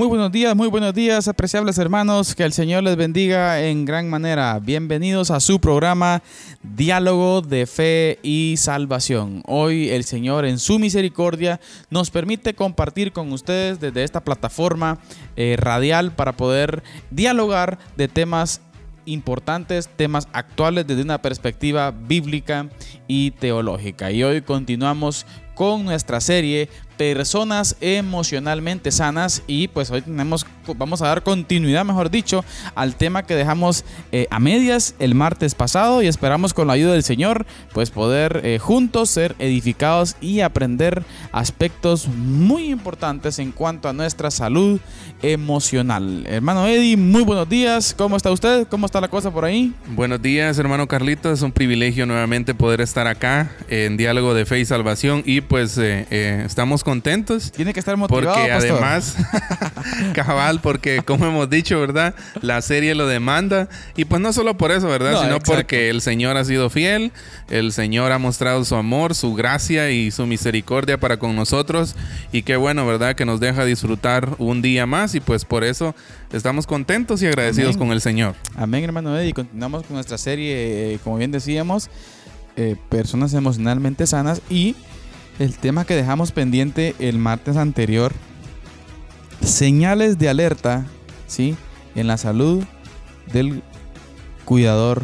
Muy buenos días, muy buenos días, apreciables hermanos. Que el Señor les bendiga en gran manera. Bienvenidos a su programa Diálogo de Fe y Salvación. Hoy el Señor en su misericordia nos permite compartir con ustedes desde esta plataforma eh, radial para poder dialogar de temas importantes, temas actuales desde una perspectiva bíblica y teológica. Y hoy continuamos con nuestra serie personas emocionalmente sanas y pues hoy tenemos vamos a dar continuidad mejor dicho al tema que dejamos eh, a medias el martes pasado y esperamos con la ayuda del Señor pues poder eh, juntos ser edificados y aprender aspectos muy importantes en cuanto a nuestra salud emocional hermano Eddie muy buenos días ¿cómo está usted? ¿cómo está la cosa por ahí? Buenos días hermano Carlito es un privilegio nuevamente poder estar acá en diálogo de fe y salvación y pues eh, estamos con contentos. Tiene que estar motivado. Porque además, cabal, porque como hemos dicho, ¿verdad? La serie lo demanda. Y pues no solo por eso, ¿verdad? Sino porque el Señor ha sido fiel, el Señor ha mostrado su amor, su gracia y su misericordia para con nosotros. Y qué bueno, ¿verdad? Que nos deja disfrutar un día más y pues por eso estamos contentos y agradecidos con el Señor. Amén, hermano Eddie. Continuamos con nuestra serie, eh, como bien decíamos, eh, personas emocionalmente sanas y el tema que dejamos pendiente el martes anterior, señales de alerta, ¿sí? En la salud del cuidador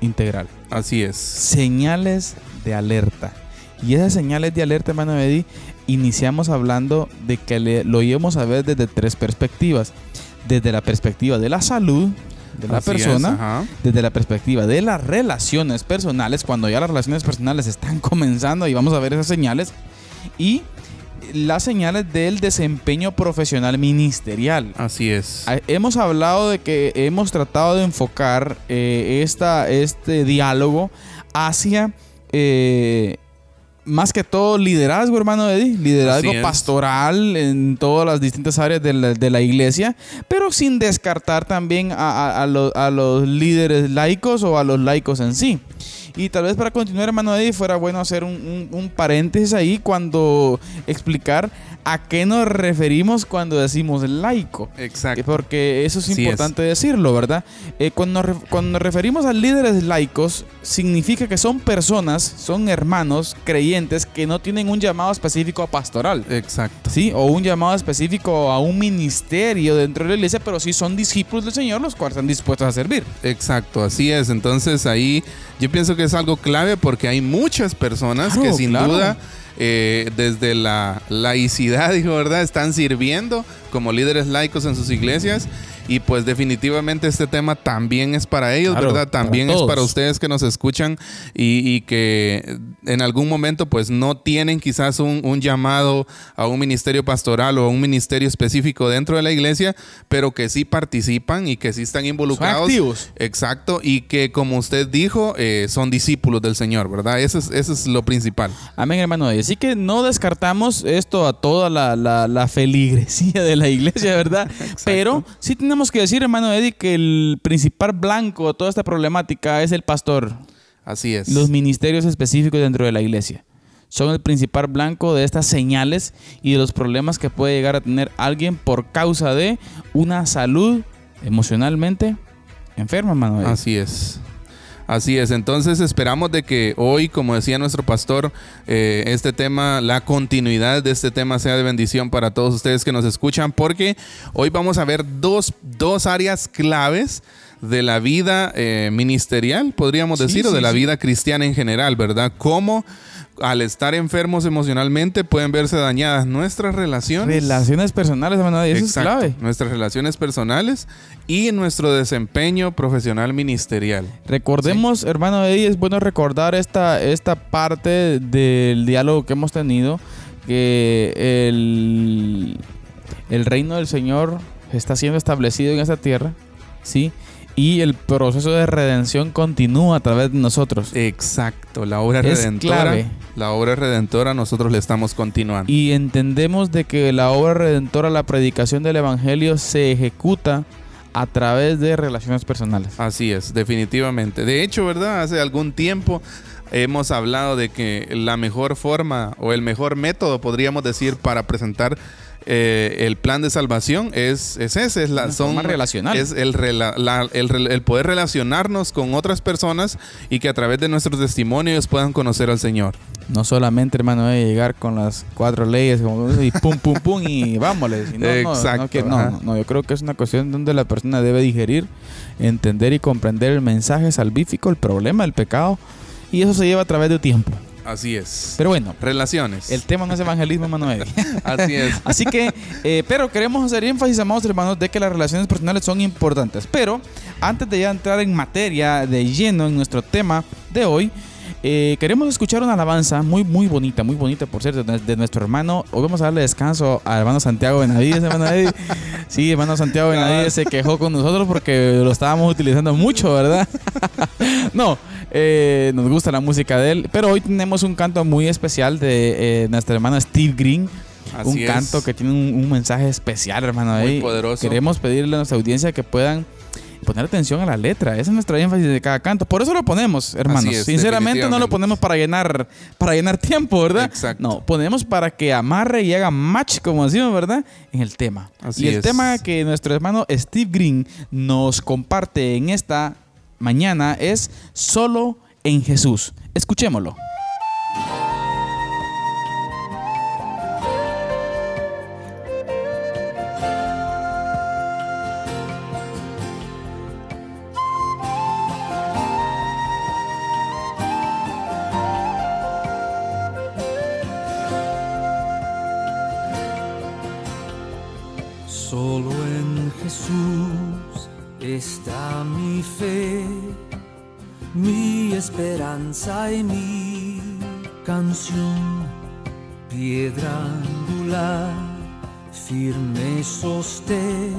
integral. Así es. Señales de alerta. Y esas señales de alerta, hermano Eddie, iniciamos hablando de que lo íbamos a ver desde tres perspectivas. Desde la perspectiva de la salud, de la persona desde la perspectiva de las relaciones personales, cuando ya las relaciones personales están comenzando y vamos a ver esas señales, y las señales del desempeño profesional ministerial. Así es. Hemos hablado de que hemos tratado de enfocar eh, esta, este diálogo hacia eh, más que todo liderazgo, hermano Eddie, liderazgo pastoral en todas las distintas áreas de la, iglesia, pero sin descartar también a, los líderes laicos o a los laicos en sí. Y tal vez para continuar, hermano Eddie, fuera bueno hacer un, un paréntesis ahí cuando explicar a qué nos referimos cuando decimos laico. Exacto. Porque eso es importante decirlo, ¿verdad? Eh, cuando, cuando nos referimos a líderes laicos, significa que son personas, son hermanos creyentes que no tienen un llamado específico a pastoral. Exacto. Sí, o un llamado específico a un ministerio dentro de la iglesia, pero sí son discípulos del Señor los cuales están dispuestos a servir. Exacto, así es. Entonces ahí yo pienso que es algo clave porque hay muchas personas que sin duda eh, desde la laicidad, dijo, ¿verdad? Están sirviendo como líderes laicos en sus iglesias y pues definitivamente este tema también es para ellos, ¿verdad? También es para ustedes que nos escuchan y, que en algún momento pues no tienen quizás un, llamado a un ministerio pastoral o a un ministerio específico dentro de la iglesia, pero que sí participan y que sí están involucrados. activos. Exacto. Y que como usted dijo, eh, son discípulos del Señor, ¿verdad? Eso es, eso es lo principal. Amén, hermano. Así que no descartamos esto a toda la, la, feligresía de la iglesia, ¿verdad? Pero sí tenemos tenemos que decir, hermano Eddie, que el principal blanco de toda esta problemática es el pastor. Así es. Los ministerios específicos dentro de la iglesia son el principal blanco de estas señales y de los problemas que puede llegar a tener alguien por causa de una salud emocionalmente enferma, hermano. Eddie. Así es. Así es, entonces esperamos de que hoy, como decía nuestro pastor, eh, este tema, la continuidad de este tema sea de bendición para todos ustedes que nos escuchan, porque hoy vamos a ver dos, dos áreas claves de la vida eh, ministerial, podríamos decir, o de la vida cristiana en general, ¿verdad? Cómo al estar enfermos emocionalmente pueden verse dañadas nuestras relaciones. Relaciones personales, hermano, eso es clave. Nuestras relaciones personales y nuestro desempeño profesional ministerial. Recordemos, hermano Eddie, es bueno recordar esta, esta parte del diálogo que hemos tenido, que el el reino del Señor está siendo establecido en esta tierra, ¿sí? Y el proceso de redención continúa a través de nosotros. Exacto, la obra redentora. La obra redentora nosotros le estamos continuando. Y entendemos de que la obra redentora, la predicación del evangelio se ejecuta a través de relaciones personales. Así es, definitivamente. De hecho, ¿verdad? Hace algún tiempo hemos hablado de que la mejor forma o el mejor método, podríamos decir, para presentar eh, el plan de salvación es, es ese, es la son, relacional. Es el, el, poder relacionarnos con otras personas y que a través de nuestros testimonios puedan conocer al Señor. No solamente, hermano, de llegar con las cuatro leyes y pum, pum, pum y vámonos. No, Exacto. No, no, yo creo que es una cuestión donde la persona debe digerir, entender y comprender el mensaje salvífico, el problema del pecado y eso se lleva a través de tiempo. Así es. Pero bueno. Relaciones. El tema no es evangelismo, Manuel. Así es. Así que, eh, pero queremos hacer énfasis, amados hermanos, de que las relaciones personales son importantes. Pero antes de ya entrar en materia de lleno en nuestro tema de hoy, eh, queremos escuchar una alabanza muy, muy bonita, muy bonita, por cierto, de, nuestro hermano. Hoy vamos a darle descanso al hermano Santiago Benavides, hermano Sí, hermano Santiago Benavides se quejó con nosotros porque lo estábamos utilizando mucho, ¿verdad? no, eh, nos gusta la música de él, pero hoy tenemos un canto muy especial de eh, nuestro hermano Steve Green. un canto que tiene un, mensaje especial, hermano. Muy poderoso. Queremos pedirle a nuestra audiencia que puedan poner atención a la letra. Esa es nuestra énfasis de cada canto. Por eso lo ponemos, hermanos. Sinceramente no lo ponemos para llenar, para llenar tiempo, ¿verdad? Exacto. No, ponemos para que amarre y haga match, como decimos, ¿verdad? En el tema. y el tema que nuestro hermano Steve Green nos comparte en esta mañana es solo en Jesús. Escuchémoslo. Y mi canción, piedra angular, firme sostén,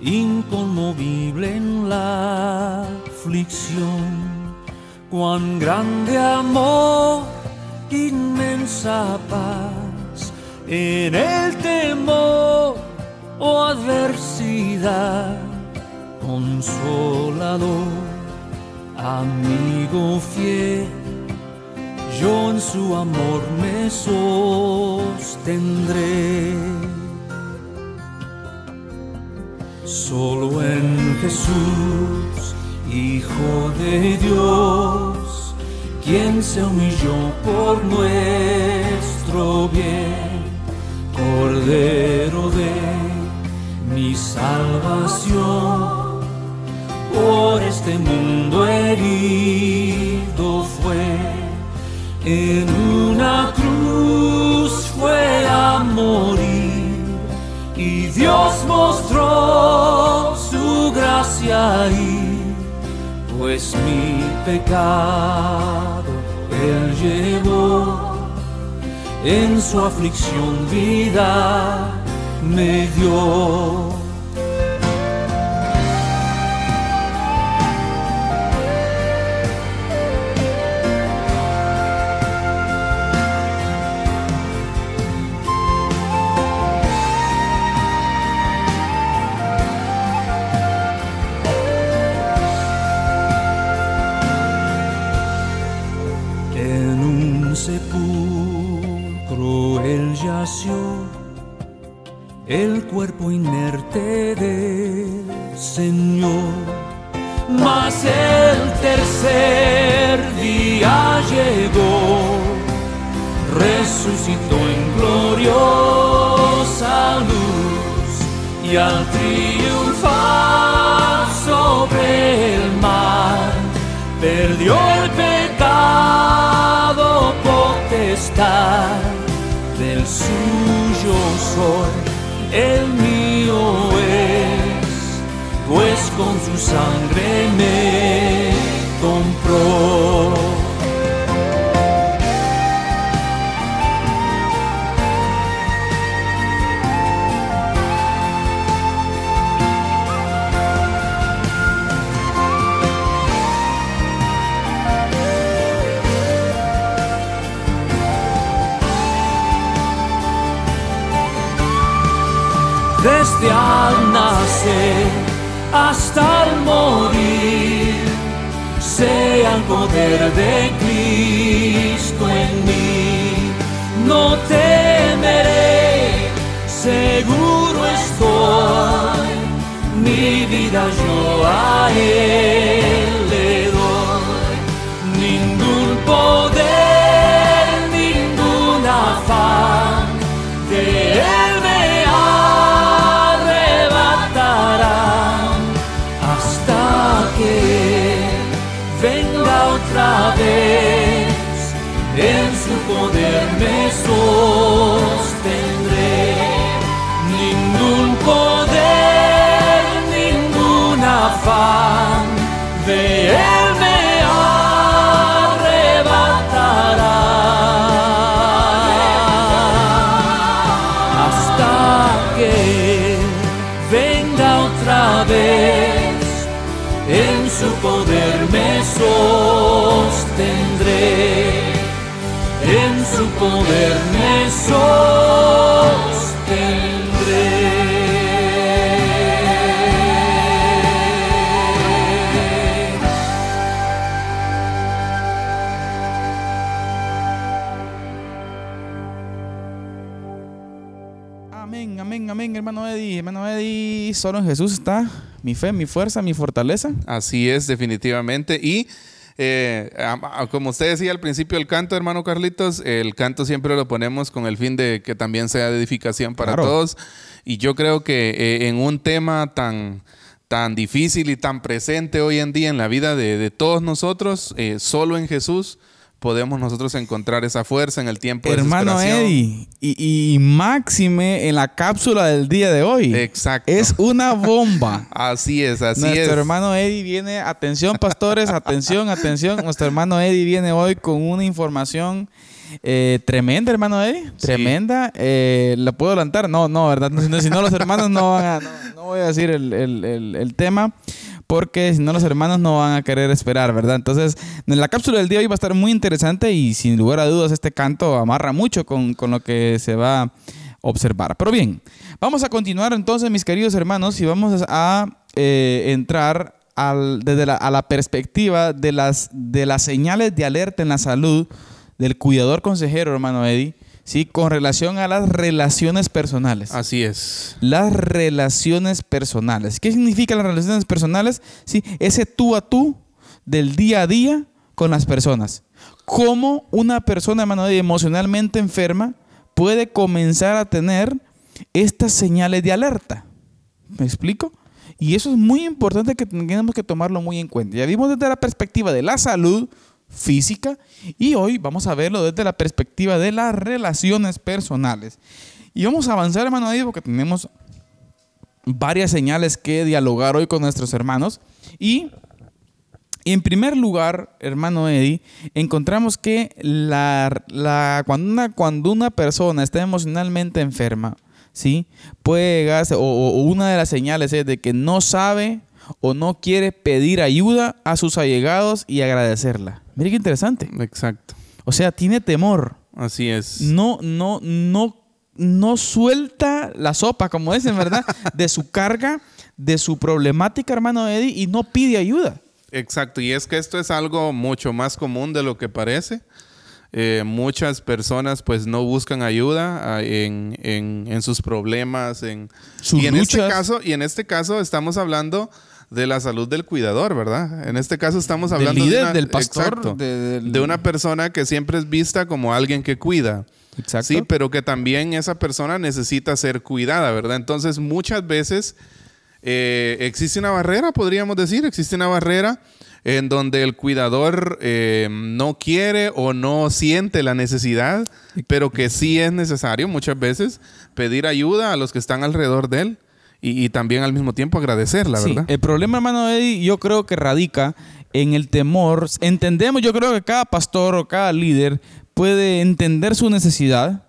inconmovible en la aflicción. Cuán grande amor, inmensa paz, en el temor o adversidad, consolador amigo fiel, yo en su amor me sostendré. Solo en Jesús, Hijo de Dios, quien se humilló por nuestro bien, Cordero de mi salvación por este mundo herido fue, en una cruz fue a morir y Dios mostró su gracia ahí, pues mi pecado él llevó, en su aflicción vida me dio el cuerpo inerte del Señor. Mas el tercer día llegó, resucitó en gloriosa luz y al triunfar sobre el mar, perdió el pecado potestad del suyo soy el mío es, pues con su sangre me compró. Hasta el morir, sea el poder de Cristo en mí. No temeré, seguro estoy, mi vida yo a vez en su poder me sostendré. Ningún poder ningún afán de él me arrebatará. Hasta que venga otra vez en su poder me sostendré su poder me sostendré. Amén, amén, amén, hermano Eddie. Hermano Eddie, solo en Jesús está mi fe, mi fuerza, mi fortaleza. Así es, definitivamente. Y eh, como usted decía al principio del canto, hermano Carlitos, el canto siempre lo ponemos con el fin de que también sea de edificación para Claro. todos. Y yo creo que eh, en un tema tan, tan difícil y tan presente hoy en día en la vida de, de todos nosotros, eh, solo en Jesús podemos nosotros encontrar esa fuerza en el tiempo Hermano. Eddie, y, y máxime en la cápsula del día de hoy. Exacto. Es una bomba. Así es, así Nuestro es. hermano Eddie viene, atención pastores, atención, atención. Nuestro hermano Eddie viene hoy con una información eh, tremenda, hermano Eddie. Tremenda. Eh, ¿La puedo adelantar? No, no, ¿verdad? Si no, si no, los hermanos no van a... No, no voy a decir el, el- el- el tema. Porque si no, los hermanos no van a querer esperar, ¿verdad? Entonces, en la cápsula del día hoy va a estar muy interesante y sin lugar a dudas este canto amarra mucho con, con lo que se va a observar. Pero bien, vamos a continuar entonces, mis queridos hermanos, y vamos a eh, entrar al- desde la, a la perspectiva de las, de las señales de alerta en la salud del cuidador consejero, hermano Eddie, ¿sí? con relación a las relaciones personales. Así es. Las relaciones personales. ¿Qué significan las relaciones personales? Sí, ese tú a tú del día a día con las personas. ¿Cómo una persona, hermano, emocionalmente enferma puede comenzar a tener estas señales de alerta? ¿Me explico? Y eso es muy importante que tengamos que tomarlo muy en cuenta. Ya vimos desde la perspectiva de la salud física y hoy vamos a verlo desde la perspectiva de las relaciones personales. Y vamos a avanzar, hermano, ahí porque tenemos varias señales que dialogar hoy con nuestros hermanos. Y en primer lugar, hermano Eddie, encontramos que la, la- cuando, una, cuando una persona está emocionalmente enferma, ¿sí? Puede o una de las señales es de que no sabe o no quiere pedir ayuda a sus allegados y agradecerla. Mire qué interesante. Exacto. O sea, tiene temor. Así es. No, no, no, no suelta la sopa, como dicen, ¿verdad? De su carga, de su problemática, hermano Eddie, y no pide ayuda. Exacto, y es que esto es algo mucho más común de lo que parece. Eh, muchas personas pues no buscan ayuda ah, en, en- en sus problemas. En, Sus y en este caso, y en este caso estamos hablando de la salud del cuidador, ¿verdad? En este caso estamos Del hablando líder, de una, del pastor, exacto, de- del- de una persona que siempre es vista como alguien que cuida. Exacto. Sí, pero que también esa persona necesita ser cuidada, ¿verdad? Entonces, muchas veces eh, existe una barrera, podríamos decir, existe una barrera en donde el cuidador eh, no quiere o no siente la necesidad, pero que sí es necesario muchas veces pedir ayuda a los que están alrededor de él y, y también al mismo tiempo agradecerla, Sí, ¿verdad? el problema, hermano Eddie, yo creo que radica en el temor. Entendemos, yo creo que cada pastor o cada líder puede entender su necesidad,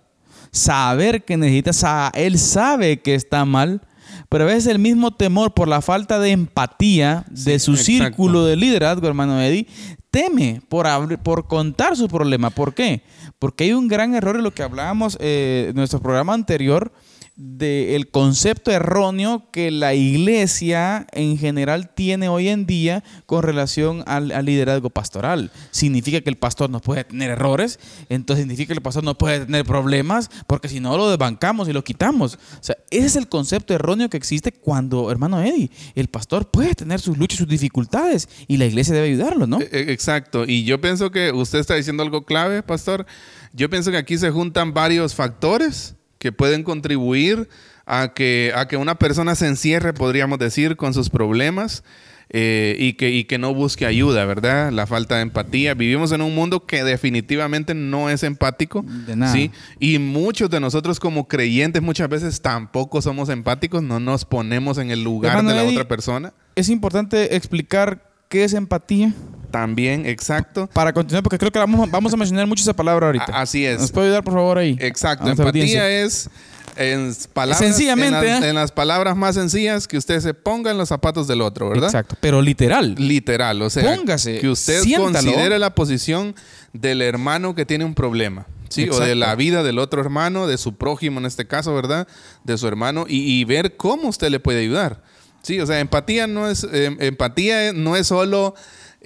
saber que necesita, sa- él sabe que está mal, pero a veces el mismo temor por la falta de empatía de su exacto. círculo de liderazgo, hermano Eddie, teme por, por contar su problema. ¿Por qué? Porque hay un gran error en lo que hablábamos eh, en nuestro programa anterior, del concepto erróneo que la iglesia en general tiene hoy en día con relación al, liderazgo pastoral. Significa que el pastor no puede tener errores, entonces significa que el pastor no puede tener problemas, porque si no lo desbancamos y lo quitamos. O sea, ese es el concepto erróneo que existe cuando, hermano Eddie, el pastor puede tener sus luchas sus dificultades y la iglesia debe ayudarlo, ¿no? E, e, exacto. Y yo pienso que usted está diciendo algo clave, pastor. Yo pienso que aquí se juntan varios factores que pueden contribuir a que, a que una persona se encierre, podríamos decir, con sus problemas. Eh, y, que, y que no busque ayuda, ¿verdad? La falta de empatía. Vivimos en un mundo que definitivamente no es empático. De nada. ¿sí? Y muchos de nosotros como creyentes muchas veces tampoco somos empáticos, no nos ponemos en el lugar de la otra persona. Es importante explicar qué es empatía. También, exacto. Para continuar, porque creo que vamos, vamos a mencionar mucho esa palabra ahorita. así es. ¿Nos puede ayudar, por favor, ahí? Exacto. Empatía es en palabras, Sencillamente, ¿eh? en las, palabras más sencillas, que usted se ponga en los zapatos del otro, ¿verdad? Exacto, pero literal. Literal, o sea, Póngase, que usted considere la posición del hermano que tiene un problema. Sí, o de la vida del otro hermano, de su prójimo en este caso, ¿verdad? De su hermano, y, ver cómo usted le puede ayudar. Sí, o sea, empatía no es, em, empatía no es solo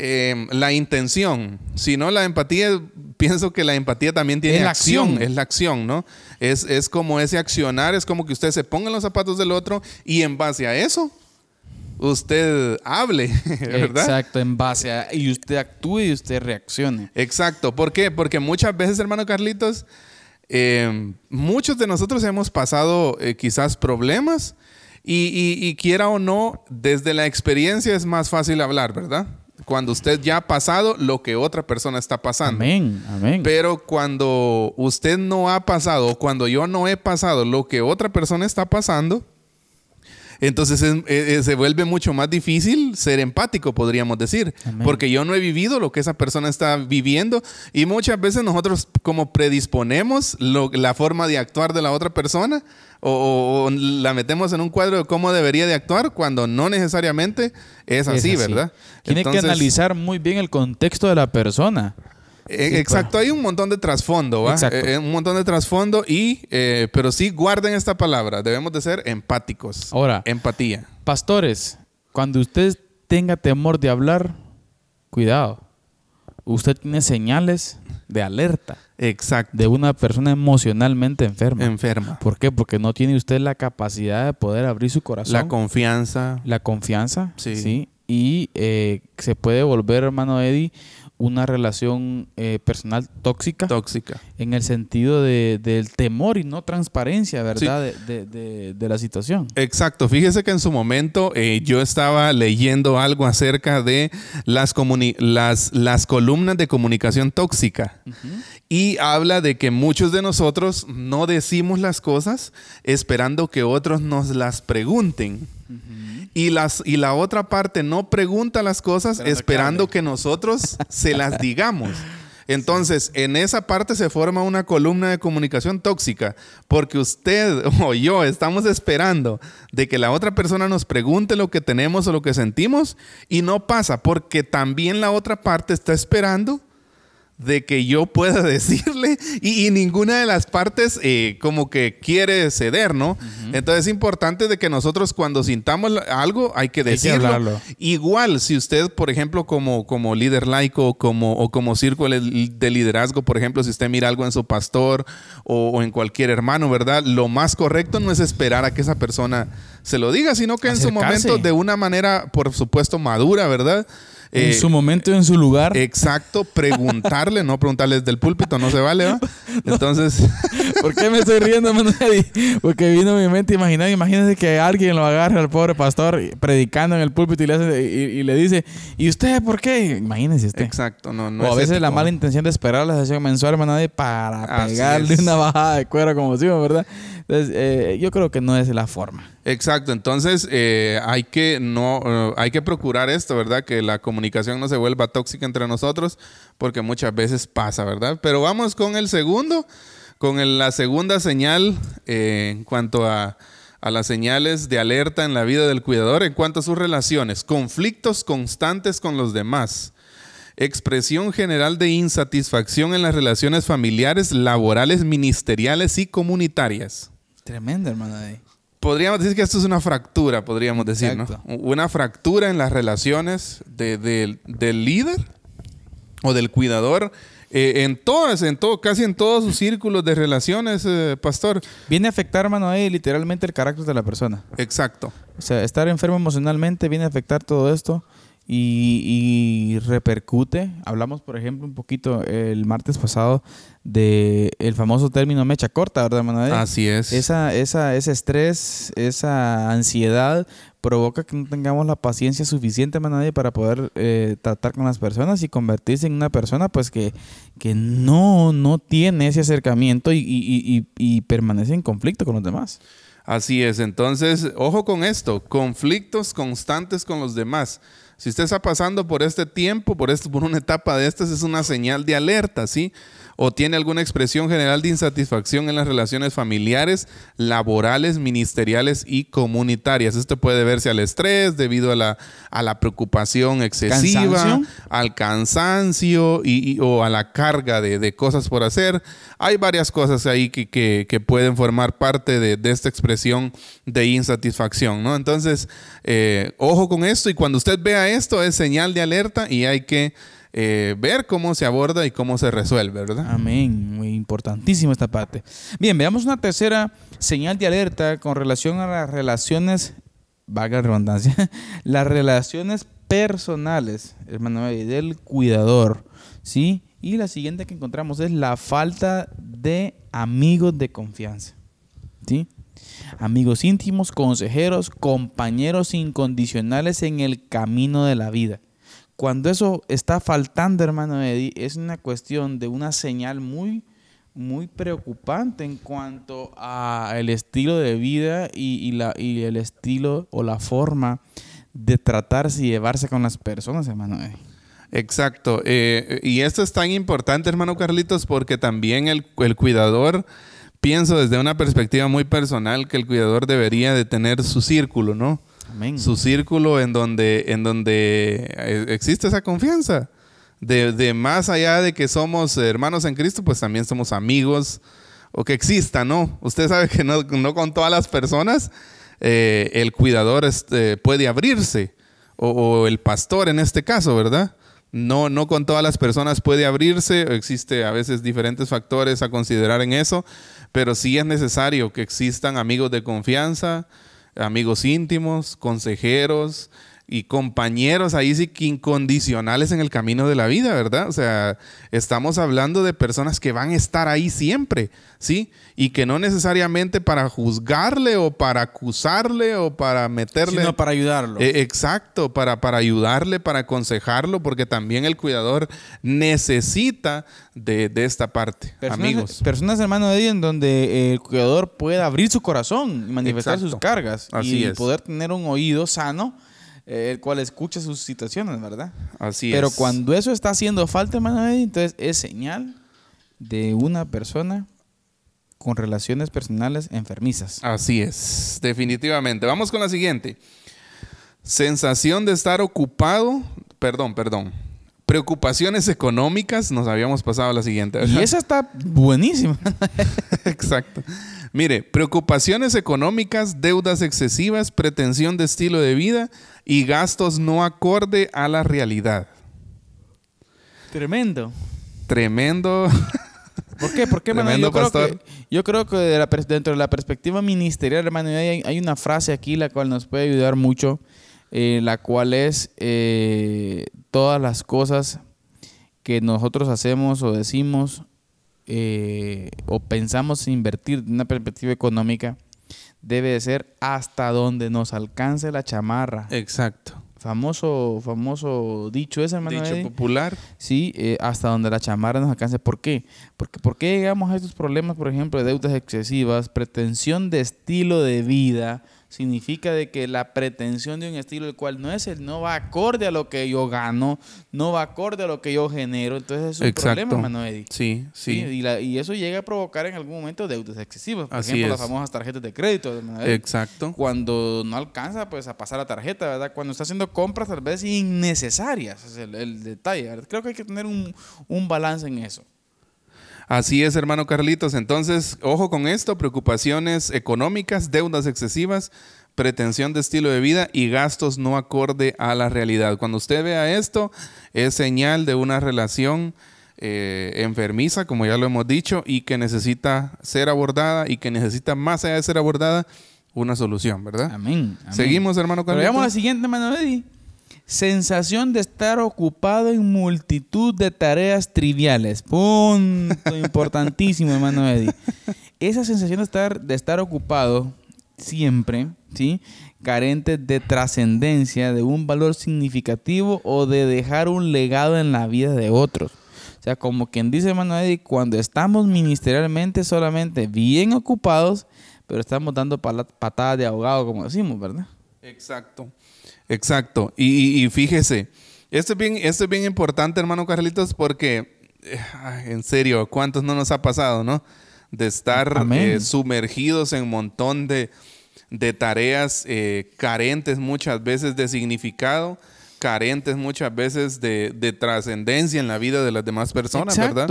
Em, la intención, sino la empatía, pienso que la empatía también tiene acción, es la acción, ¿no? Es, es como ese accionar, es como que usted se ponga en los zapatos del otro y en base a eso usted hable, ¿verdad? Exacto, en base a y usted actúe y usted reaccione. Exacto, ¿por qué? Porque muchas veces, hermano Carlitos, em, muchos de nosotros hemos pasado eh, quizás problemas y, y, quiera o no, desde la experiencia es más fácil hablar, ¿verdad? Cuando usted ya ha pasado lo que otra persona está pasando. Amén, amén. Pero cuando usted no ha pasado, cuando yo no he pasado lo que otra persona está pasando, entonces eh, eh, se vuelve mucho más difícil ser empático, podríamos decir, porque yo no he vivido lo que esa persona está viviendo y muchas veces nosotros como predisponemos la forma de actuar de la otra persona o, la metemos en un cuadro de cómo debería de actuar cuando no necesariamente es así, ¿verdad? Tiene que analizar muy bien el contexto de la persona. Eh, exacto, hay un montón de trasfondo, ¿va? Eh, eh, un montón de trasfondo y, pero sí guarden esta palabra, debemos de ser empáticos. Ahora, empatía. Pastores, cuando usted tenga temor de hablar, cuidado. Usted tiene señales de alerta. Exacto. De una persona emocionalmente enferma. Enferma. ¿Por qué? Porque no tiene usted la capacidad de poder abrir su corazón. La confianza. La confianza. Sí. Y se puede volver, hermano Eddie, una relación eh, personal tóxica. Tóxica. En el sentido de, del temor y no transparencia, ¿verdad? De, la situación. Exacto. Fíjese que en su momento eh, yo estaba leyendo algo acerca de las, las, las columnas de comunicación tóxica. Y habla de que muchos de nosotros no decimos las cosas esperando que otros nos las pregunten y, las, y la otra parte no pregunta las cosas esperando que nosotros se las digamos. Entonces, en esa parte se forma una columna de comunicación tóxica, porque usted o yo estamos esperando de que la otra persona nos pregunte lo que tenemos o lo que sentimos y no pasa, porque también la otra parte está esperando de que yo pueda decirle y, ninguna de las partes eh, como que quiere ceder, ¿no? Entonces es importante de que nosotros cuando sintamos algo hay que decirlo. Igual, si usted, por ejemplo, como, como líder laico como, o como círculo de liderazgo, por ejemplo, si usted mira algo en su pastor o, en cualquier hermano, ¿verdad? Lo más correcto no es esperar a que esa persona se lo diga, sino que en su momento de una manera, por supuesto, madura, ¿verdad? En eh, su momento, en su lugar. Exacto, preguntarle, no preguntarle desde el púlpito, no se vale, ¿va? Entonces. ¿Por qué me estoy riendo, Manuel? Porque vino a mi mente imaginar, imagínense que alguien lo agarre al pobre pastor predicando en el púlpito y le, y, le dice, ¿y usted por qué? Imagínense usted. Exacto, no, no. O a veces la mala intención de esperar la sesión mensual, hermano, para pegarle una bajada de cuero como si, ¿verdad? Entonces, eh, yo creo que no es la forma. Exacto, entonces eh, hay, que no, eh, hay que procurar esto, ¿verdad? Que la comunicación no se vuelva tóxica entre nosotros, porque muchas veces pasa, ¿verdad? Pero vamos con el segundo, con la segunda señal en cuanto a las señales de alerta en la vida del cuidador, en cuanto a sus relaciones, conflictos constantes con los demás expresión general de insatisfacción en las relaciones familiares, laborales, ministeriales y comunitarias. Tremendo, hermano Eddie. Podríamos decir que esto es una fractura, podríamos decir, ¿no? Una fractura en las relaciones de- del- del líder o del cuidador. eh, en todas, en todo, casi en todos sus círculos de relaciones, eh, pastor. Viene a afectar, hermano Eddie, literalmente el carácter de la persona. Exacto. O sea, estar enfermo emocionalmente viene a afectar todo esto y, y repercute. Hablamos, por ejemplo, un poquito el martes pasado de el famoso término mecha corta, ¿verdad, Eddie? Así es. Esa, esa, ese estrés, esa ansiedad provoca que no tengamos la paciencia suficiente, Manadí, para poder eh, tratar con las personas y convertirse en una persona pues que, que no, no tiene ese acercamiento y- y- y permanece en conflicto con los demás. Así es, entonces, ojo con esto, conflictos constantes con los demás. Si usted está pasando por este tiempo, por, esto, por una etapa de estas, es una señal de alerta, ¿sí? O tiene alguna expresión general de insatisfacción en las relaciones familiares, laborales, ministeriales y comunitarias. Esto puede verse al estrés debido a la, a la preocupación excesiva, ¿Cansancio? al cansancio y, y- o a la carga de, de cosas por hacer. Hay varias cosas ahí que, que- que pueden formar parte de, de esta expresión de insatisfacción, ¿no? Entonces, eh, ojo con esto y cuando usted vea esto es señal de alerta y hay que eh, ver cómo se aborda y cómo se resuelve, ¿verdad? Amén. Muy importantísimo esta parte. Bien, veamos una tercera señal de alerta con relación a las relaciones, valga la redundancia, las relaciones personales, hermano, Eddie, del cuidador, ¿sí? Y la siguiente que encontramos es la falta de amigos de confianza, ¿sí? Amigos íntimos, consejeros, compañeros incondicionales en el camino de la vida. Cuando eso está faltando, hermano Eddie, es una cuestión de una señal muy, muy preocupante en cuanto a el estilo de vida y, la, y el estilo o la forma de tratarse y llevarse con las personas, hermano Eddie. Exacto. Eh, y esto es tan importante, hermano Carlitos, porque también el, el cuidador, pienso desde una perspectiva muy personal, que el cuidador debería de tener su círculo, ¿no? Su círculo en donde, en donde eh, existe esa confianza. De, de más allá de que somos hermanos en Cristo, pues también somos amigos o que exista, ¿no? Usted sabe que no, no con todas las personas eh, el cuidador este, puede abrirse o, o el pastor en este caso, ¿verdad? No, no con todas las personas puede abrirse, existe a veces diferentes factores a considerar en eso, pero sí es necesario que existan amigos de confianza, amigos íntimos, consejeros y compañeros ahí sí que incondicionales en el camino de la vida, ¿verdad? O sea, estamos hablando de personas que van a estar ahí siempre, ¿sí? Y que no necesariamente para juzgarle o para acusarle o para meterle... Sino para ayudarlo. Eh, exacto, para, para ayudarle, para aconsejarlo, porque también el cuidador necesita de, de esta parte, Personas, amigos. Personas, hermano Eddie, en donde el cuidador pueda abrir su corazón y manifestar Exacto. sus cargas. Así y es. poder tener un oído sano, eh, el cual escuche sus situaciones, ¿verdad? Así Pero es. cuando eso está haciendo falta, entonces es señal de una persona con relaciones personales enfermizas. Así es, definitivamente. Vamos con la siguiente. Sensación de estar ocupado, perdón, perdón. Preocupaciones económicas, nos habíamos pasado a la siguiente. Y esa está buenísima. Exacto. Mire, preocupaciones económicas, deudas excesivas, pretensión de estilo de vida y gastos no acorde a la realidad. Tremendo. Tremendo. ¿Por qué? Porque, hermano, Tremendo yo creo, pastor. que, yo creo que de la dentro de la perspectiva ministerial, hermano, hay, hay una frase aquí la cual nos puede ayudar mucho, eh, la cual es eh, todas las cosas que nosotros hacemos o decimos eh, o pensamos invertir de una perspectiva económica debe de ser hasta donde nos alcance la chamarra. Exacto. Famoso, famoso dicho ese, hermano. Dicho Eddie. popular. Sí, eh, hasta donde la chamarra nos alcance. ¿Por qué? Porque ¿por qué llegamos a estos problemas, por ejemplo, de deudas excesivas, pretensión de estilo de vida? Significa de que la pretensión de un estilo el cual no es el, no va acorde a lo que yo gano, no va acorde a lo que yo genero. Entonces es un Exacto. problema, Eddie. Sí, sí. y, la- y eso llega a provocar en algún momento deudas excesivas. Por Así ejemplo, es. las famosas tarjetas de crédito. Eddie Exacto. cuando no alcanza pues a pasar la tarjeta, ¿verdad? Cuando está haciendo compras tal vez innecesarias, es el, el detalle. Creo que hay que tener un, un balance en eso. Así es, hermano Carlitos. Entonces, ojo con esto, preocupaciones económicas, deudas excesivas, pretensión de estilo de vida y gastos no acorde a la realidad. Cuando usted vea esto, es señal de una relación eh, enfermiza, como ya lo hemos dicho, y que necesita ser abordada y que necesita, más allá de ser abordada, una solución, ¿verdad? Amén. Seguimos, hermano Carlitos. Pero veamos la siguiente, hermano Eddie. Sensación de estar ocupado en multitud de tareas triviales. Punto importantísimo, hermano Eddie. Esa sensación de estar, de estar ocupado siempre, ¿sí? Carente de trascendencia, de un valor significativo o de dejar un legado en la vida de otros. O sea, como quien dice, hermano Eddie, cuando estamos ministerialmente solamente bien ocupados, pero estamos dando patadas de ahogado, como decimos, ¿verdad? Exacto. Exacto. Y, fíjese, esto es, bien, esto es bien importante, hermano Carlitos, porque, eh, en serio, ¿cuántos no nos ha pasado, no? De estar eh, sumergidos en un montón de, tareas eh, carentes muchas veces de significado, carentes muchas veces de, trascendencia en la vida de las demás personas, ¿verdad?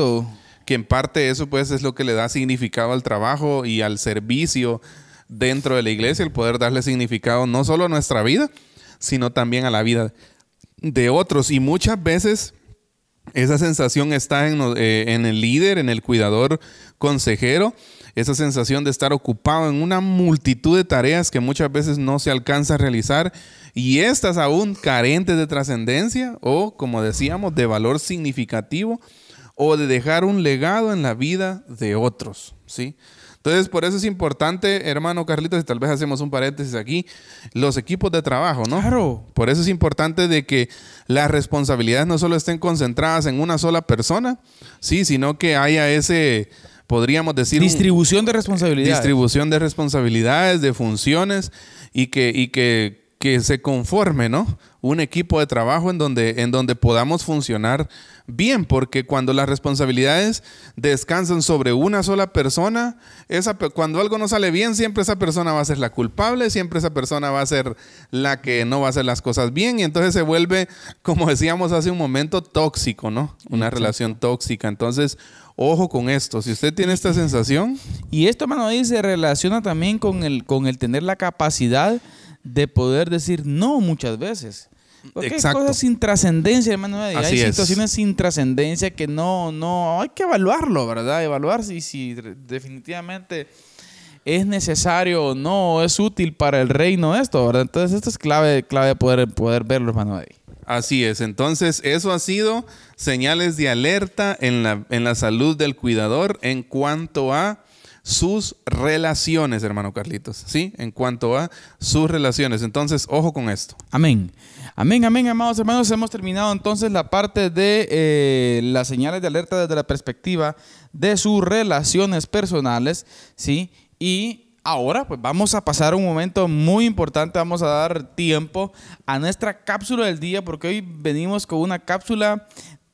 Que en parte eso pues es lo que le da significado al trabajo y al servicio dentro de la iglesia, el poder darle significado no solo a nuestra vida, sino también a la vida de otros. Y muchas veces esa sensación está eh, en, el líder, en el cuidador consejero, esa sensación de estar ocupado en una multitud de tareas que muchas veces no se alcanza a realizar y estas aún carentes de trascendencia o, como decíamos, de valor significativo o de dejar un legado en la vida de otros, ¿sí? Entonces, por eso es importante, hermano Carlitos, y tal vez hacemos un paréntesis aquí, los equipos de trabajo, ¿no? Claro. Por eso es importante de que las responsabilidades no solo estén concentradas en una sola persona, sí, sino que haya ese, podríamos decir... Distribución de responsabilidades. Distribución de responsabilidades, de funciones, y que, y que que se conforme, ¿no? Un equipo de trabajo en donde, en donde podamos funcionar bien, porque cuando las responsabilidades descansan sobre una sola persona, esa, cuando algo no sale bien, siempre esa persona va a ser la culpable, siempre esa persona va a ser la que no va a hacer las cosas bien, y entonces se vuelve, como decíamos hace un momento, tóxico, ¿no? Una relación tóxica. Entonces, ojo con esto. Si usted tiene esta sensación. Y esto, mano, ahí se relaciona también con el, con el tener la capacidad de poder decir no muchas veces. Porque hay cosas sin trascendencia, hermano. hay situaciones sin trascendencia que no, no, hay que evaluarlo, ¿verdad? Evaluar si, si definitivamente es necesario o no, es útil para el reino esto, ¿verdad? Entonces esto es clave, clave poder, poder verlo, hermano. Así es, entonces eso ha sido señales de alerta en la, en la salud del cuidador en cuanto a sus relaciones, hermano Carlitos, ¿sí? En cuanto a sus relaciones. Entonces, ojo con esto. Amén. Amén, amén, amados hermanos. Hemos terminado entonces la parte de eh, las señales de alerta desde la perspectiva de sus relaciones personales, ¿sí? Y ahora, pues vamos a pasar un momento muy importante. Vamos a dar tiempo a nuestra cápsula del día, porque hoy venimos con una cápsula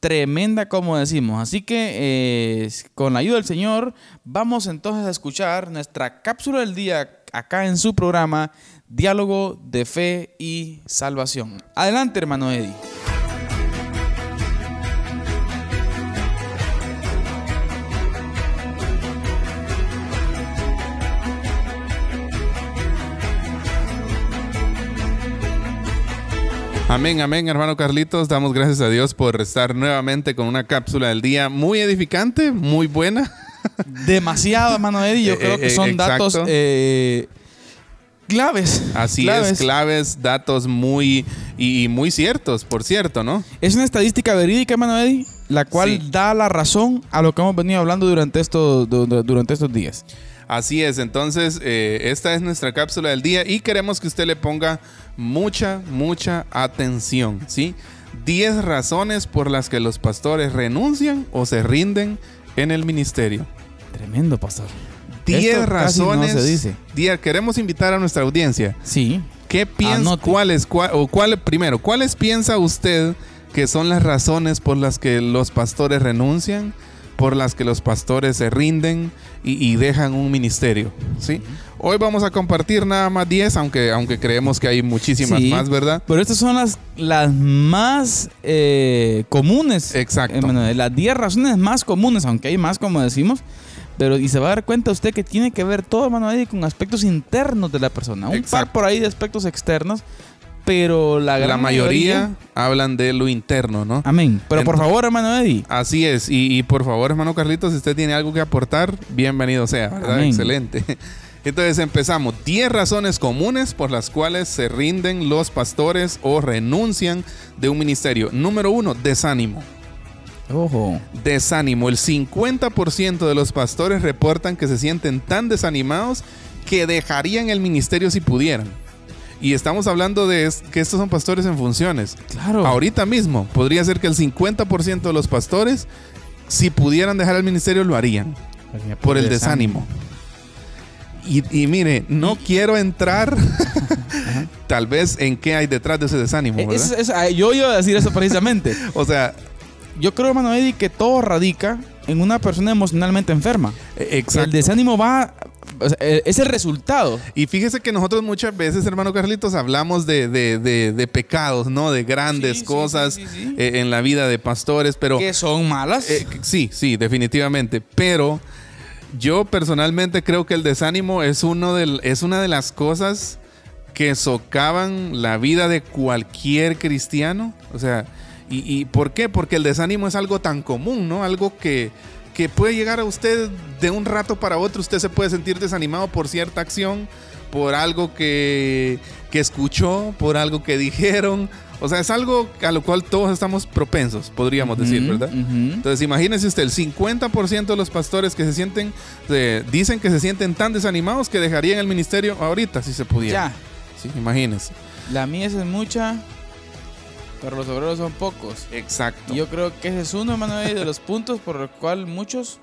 tremenda, como decimos. Así que eh, con la ayuda del Señor, vamos entonces a escuchar nuestra cápsula del día acá en su programa Diálogo de Fe y Salvación. Adelante, hermano Eddie. Amén, amén, hermano Carlitos. Damos gracias a Dios por estar nuevamente con una cápsula del día muy edificante, muy buena. Demasiado, hermano Eddie. Yo eh, creo que eh, son datos eh, claves. Así es, claves, datos muy y, muy ciertos, por cierto, ¿no? Es una estadística verídica, hermano Eddie, la cual da la razón a lo que hemos venido hablando durante estos, durante estos días. Así es, entonces esta es nuestra cápsula del día y queremos que usted le ponga mucha, mucha atención, ¿sí? 10 razones por las que los pastores renuncian o se rinden en el ministerio. Tremendo, pastor. 10 razones. se dice. queremos invitar a nuestra audiencia. Sí. ¿Qué piensa? ¿Cuáles? o cuál, primero, ¿cuáles piensa usted que son las razones por las que los pastores renuncian? por las que los pastores se rinden y, dejan un ministerio, ¿sí? Hoy vamos a compartir nada más 10, aunque, aunque creemos que hay muchísimas Sí, más, ¿verdad? Pero estas son las, las más eh, comunes. Exacto. Emanuel, las 10 razones más comunes, aunque hay más, como decimos. Pero, y se va a dar cuenta usted que tiene que ver todo, hermano Eddie, con aspectos internos de la persona. Un par Exacto. por ahí de aspectos externos, pero la gran La mayoría hablan de lo interno, ¿no? Amén. Pero por Ent- favor, hermano Eddie. Así es, y, y por favor, hermano Carlitos, si usted tiene algo que aportar, bienvenido sea, ¿verdad? Amén. Excelente. Entonces empezamos. 10 razones comunes por las cuales se rinden los pastores o renuncian de un ministerio. Número uno, desánimo. Ojo. Desánimo. El 50% de los pastores reportan que se sienten tan desanimados que dejarían el ministerio si pudieran. Y estamos hablando de que estos son pastores en funciones. Claro. Ahorita mismo podría ser que el 50% de los pastores, si pudieran dejar el ministerio, lo harían por el desánimo. Y, y mire, no quiero entrar tal vez en qué hay detrás de ese desánimo, ¿verdad? es- es- yo iba a decir eso precisamente. o sea, Yo creo, hermano Eddie, que todo radica en una persona emocionalmente enferma. eh, exacto. El desánimo va. o sea, eh, es el resultado. Y fíjese que nosotros muchas veces, hermano Carlitos, hablamos de, de- de- de pecados, ¿no? De grandes Sí, cosas sí, sí, sí. eh, en la vida de pastores, pero... que son malas. Eh, sí, sí, definitivamente. Pero yo personalmente creo que el desánimo es, uno del, es una de las cosas que socavan la vida de cualquier cristiano. O sea, ¿y, y por qué? Porque el desánimo es algo tan común, ¿no? Algo que, que puede llegar a usted de un rato para otro. Usted se puede sentir desanimado por cierta acción, por algo que, que escuchó, por algo que dijeron. O sea, es algo a lo cual todos estamos propensos, podríamos decir, Ujú, ¿verdad? ujú. Entonces, imagínese usted, el 50% de los pastores que se sienten, eh, dicen que se sienten tan desanimados que dejarían el ministerio ahorita si se pudiera. Ya. Sí, imagínese. La mía es mucha, pero los obreros son pocos. Exacto. Y yo creo que ese es uno, Eddie, de los puntos por el cual muchos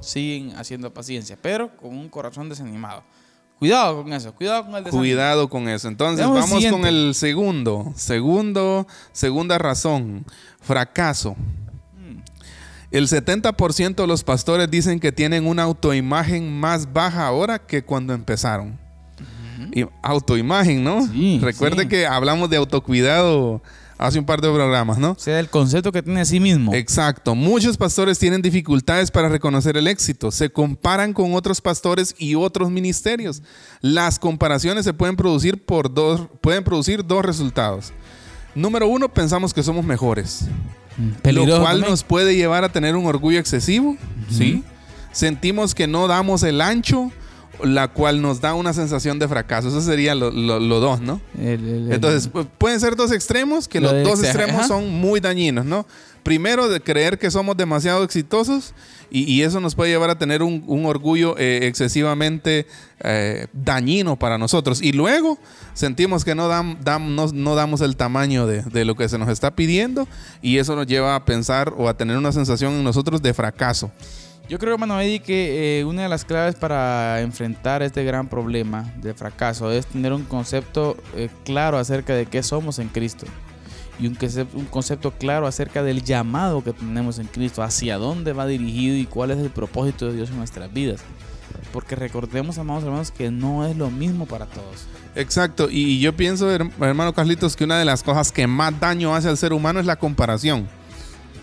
siguen haciendo paciencia, pero con un corazón desanimado. Cuidado con eso, cuidado con el desánimo. Cuidado con eso. Entonces, Veamos el vamos con el segundo. Segundo, segunda razón. Fracaso. Mm. El 70% de los pastores dicen que tienen una autoimagen más baja ahora que cuando empezaron. Y autoimagen, ¿no? Sí, Recuerde sí. que hablamos de autocuidado hace un par de programas, ¿no? O sea, el concepto que tiene de sí mismo. Exacto. Muchos pastores tienen dificultades para reconocer el éxito. Se comparan con otros pastores y otros ministerios. Las comparaciones se pueden producir por dos, pueden producir dos resultados. Número uno, pensamos que somos mejores, Mm, Peligroso lo cual también. nos puede llevar a tener un orgullo excesivo. ¿sí? Sentimos que no damos el ancho, la cual nos da una sensación de fracaso. Eso sería lo, lo- lo dos, ¿no? El- el- el- Entonces, pu- pueden ser dos extremos, que Lo los dos extremos ajá. son muy dañinos, ¿no? Primero, de creer que somos demasiado exitosos y, y eso nos puede llevar a tener un, un orgullo eh, excesivamente eh, dañino para nosotros. Y luego sentimos que no, dam- dam- no, no damos el tamaño de, de lo que se nos está pidiendo y eso nos lleva a pensar o a tener una sensación en nosotros de fracaso. Yo creo, hermano Eddie, que eh, una de las claves para enfrentar este gran problema de fracaso es tener un concepto eh, claro acerca de qué somos en Cristo. Y un, concep- un concepto claro acerca del llamado que tenemos en Cristo, hacia dónde va dirigido y cuál es el propósito de Dios en nuestras vidas. Porque recordemos, amados hermanos, que no es lo mismo para todos. Exacto, y yo pienso, her- hermano Carlitos, que una de las cosas que más daño hace al ser humano es la comparación.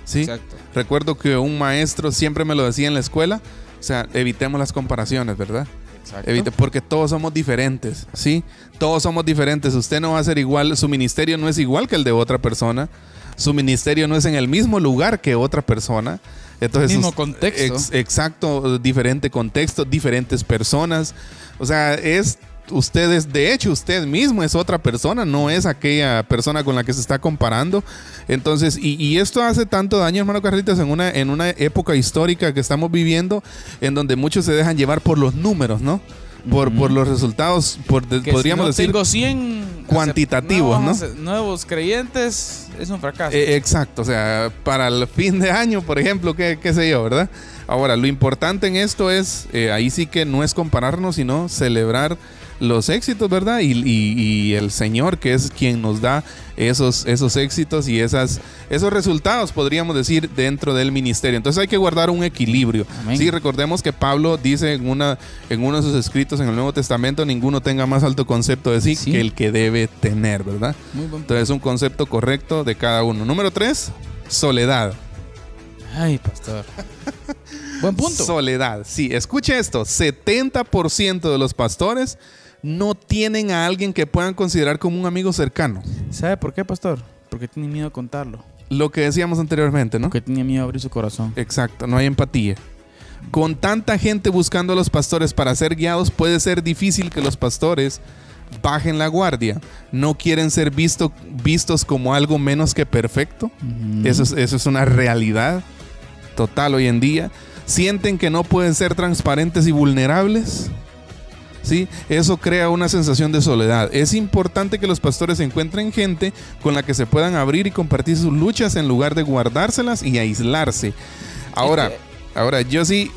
¿Sí? Exacto. Recuerdo que un maestro siempre me lo decía en la escuela, o sea, evitemos las comparaciones, ¿verdad? Exacto. Evite, porque todos somos diferentes, ¿sí? Todos somos diferentes. Usted no va a ser igual, su ministerio no es igual que el de otra persona. Su ministerio no es en el mismo lugar que otra persona. Entonces, Mismo contexto. ex- exacto, diferente contexto, diferentes personas. O sea, es ustedes, de hecho, usted mismo es otra persona, no es aquella persona con la que se está comparando. Entonces, y, y esto hace tanto daño, hermano Carlitos, en una, en una época histórica que estamos viviendo, en donde muchos se dejan llevar por los números, ¿no? Por, por los resultados, por, Que podríamos si no decir. tengo 100 cuantitativos, nuevos- ¿no? Nuevos creyentes, es un fracaso. Eh, exacto, o sea, para el fin de año, por ejemplo, qué, qué sé yo, ¿verdad? Ahora, lo importante en esto es, eh, ahí sí que no es compararnos, sino celebrar los éxitos, ¿verdad? Y, y, el Señor, que es quien nos da esos, esos éxitos y esas, esos resultados, podríamos decir, dentro del ministerio. Entonces hay que guardar un equilibrio. Sí, recordemos que Pablo dice en, una, en uno de sus escritos en el Nuevo Testamento, ninguno tenga más alto concepto de sí, que el que debe tener, ¿verdad? Muy Entonces es un concepto correcto de cada uno. Número tres, soledad. Ay, pastor. Buen punto. Soledad. Sí, escuche esto. 70% de los pastores no tienen a alguien que puedan considerar como un amigo cercano. ¿Sabe por qué, pastor? Porque tiene miedo a contarlo. Lo que decíamos anteriormente, ¿no? Porque tiene miedo a abrir su corazón. Exacto, no hay empatía. Con tanta gente buscando a los pastores para ser guiados, puede ser difícil que los pastores bajen la guardia. No quieren ser visto, vistos como algo menos que perfecto. eso, es, eso es una realidad total hoy en día. Sienten que no pueden ser transparentes y vulnerables. ¿Sí? Eso crea una sensación de soledad. Es importante que los pastores encuentren gente con la que se puedan abrir y compartir sus luchas en lugar de guardárselas y aislarse. Ahora, ahora yo sí,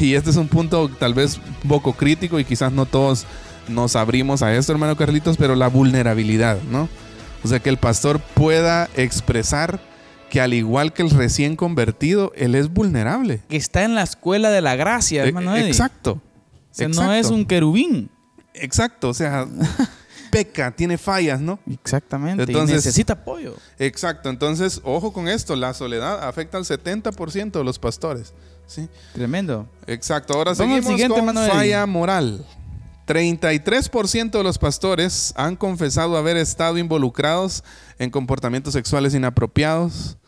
y este es un punto tal vez un poco crítico y quizás no todos nos abrimos a esto, hermano Carlitos, pero la vulnerabilidad, ¿no? O sea, que el pastor pueda expresar que al igual que el recién convertido, él es vulnerable. Que está en la escuela de la gracia, e, hermano. Exacto no es un querubín. Exacto, o sea, peca, tiene fallas, ¿no? Exactamente. Entonces, y necesita apoyo. Exacto. Entonces, ojo con esto, la soledad afecta al 70% de los pastores. ¿sí? Tremendo. Exacto. Ahora seguimos con falla moral. 33% de los pastores han confesado haber estado involucrados en comportamientos sexuales inapropiados.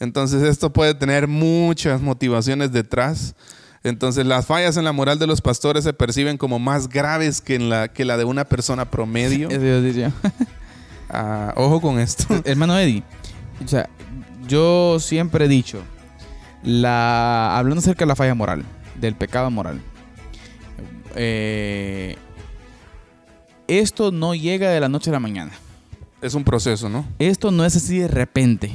Entonces esto puede tener muchas motivaciones detrás. Entonces las fallas en la moral de los pastores se perciben como más graves que, en la, que la de una persona promedio. Ah, ojo con esto. Hermano Eddie, o sea, yo siempre he dicho, la, hablando acerca de la falla moral, del pecado moral, eh, esto no llega de la noche a la mañana. Es un proceso, ¿no? Esto no es así de repente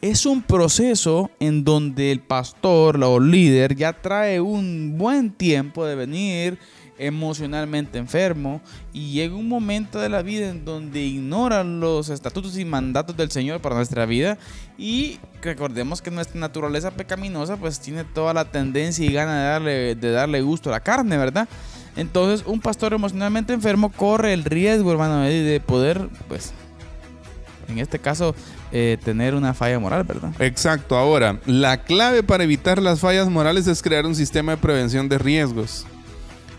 es un proceso en donde el pastor o líder ya trae un buen tiempo de venir emocionalmente enfermo y llega un momento de la vida en donde ignoran los estatutos y mandatos del Señor para nuestra vida y recordemos que nuestra naturaleza pecaminosa pues tiene toda la tendencia y gana de darle, de darle gusto a la carne, ¿verdad? Entonces un pastor emocionalmente enfermo corre el riesgo, hermano, de poder pues en este caso, eh, tener una falla moral, ¿verdad? Exacto. Ahora, la clave para evitar las fallas morales es crear un sistema de prevención de riesgos.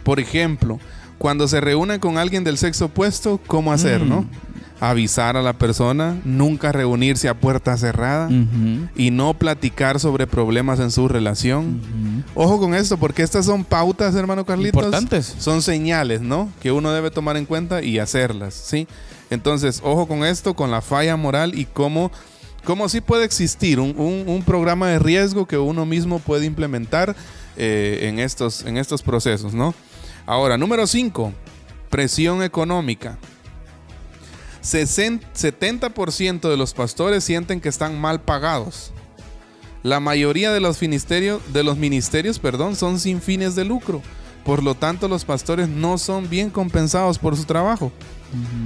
Por ejemplo, cuando se reúnen con alguien del sexo opuesto, ¿cómo hacer, no? Mm. Avisar a la persona, nunca reunirse a puerta cerrada y no platicar sobre problemas en su relación. Ojo con esto, porque estas son pautas, hermano Carlitos. Importantes. Son señales, ¿no? Que uno debe tomar en cuenta y hacerlas, ¿sí? Entonces, ojo con esto, con la falla moral y cómo, cómo sí puede existir un, programa de riesgo que uno mismo puede implementar eh, en, estos, en estos procesos, ¿no? Ahora, número 5, presión económica. 70% de los pastores sienten que están mal pagados. La mayoría de los ministerios, de los ministerios perdón, son sin fines de lucro. Por lo tanto, los pastores no son bien compensados por su trabajo.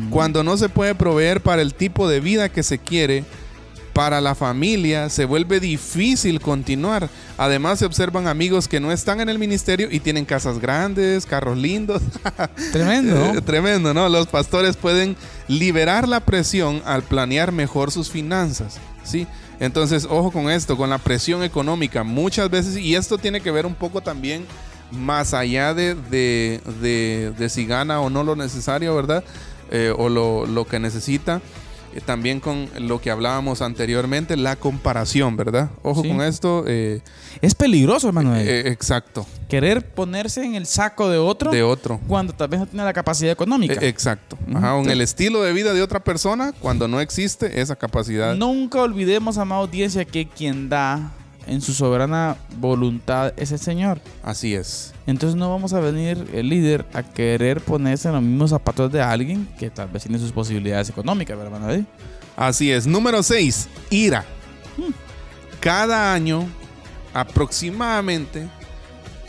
Cuando no se puede proveer para el tipo de vida que se quiere, para la familia se vuelve difícil continuar. Además se observan amigos que no están en el ministerio y tienen casas grandes, carros lindos. Tremendo. Tremendo, ¿no? Los pastores pueden liberar la presión al planear mejor sus finanzas, ¿sí? Entonces, ojo con esto, con la presión económica muchas veces, y esto tiene que ver un poco también más allá de, de si gana o no lo necesario, ¿verdad? Eh, o lo, que necesita. Eh, también con lo que hablábamos anteriormente, la comparación, ¿verdad? Ojo con esto. Eh, es peligroso, hermano. exacto. Querer ponerse en el saco de otro. De otro. Cuando tal vez no tiene la capacidad económica. exacto. Ajá, en el estilo de vida de otra persona cuando no existe esa capacidad. Nunca olvidemos, amada audiencia, que quien da en su soberana voluntad es el Señor. Así es. Entonces no vamos a venir el líder a querer ponerse en los mismos zapatos de alguien que tal vez tiene sus posibilidades económicas, ¿verdad, hermano? Así es. Número 6, ira. Hmm. Cada año, aproximadamente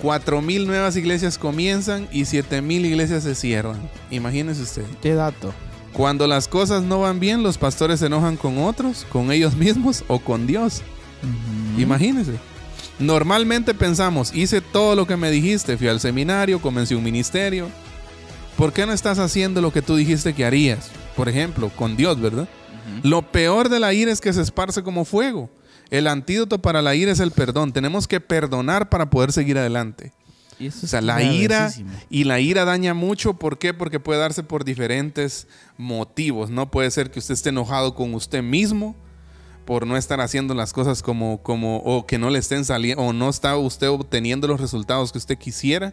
4 mil nuevas iglesias comienzan y 7 mil iglesias se cierran. Imagínese usted. ¿Qué dato? Cuando las cosas no van bien, los pastores se enojan con otros, con ellos mismos o con Dios. Imagínese. Normalmente pensamos, hice todo lo que me dijiste, fui al seminario, comencé un ministerio. ¿Por qué no estás haciendo lo que tú dijiste que harías? Por ejemplo, con Dios, ¿verdad? Lo peor de la ira es que se esparce como fuego. El antídoto para la ira es el perdón. Tenemos que perdonar para poder seguir adelante. o sea, la ira y la ira daña mucho. ¿Por qué? Porque puede darse por diferentes motivos. No puede ser que usted esté enojado con usted mismo por no estar haciendo las cosas como, como, o que no le estén saliendo, o no está usted obteniendo los resultados que usted quisiera.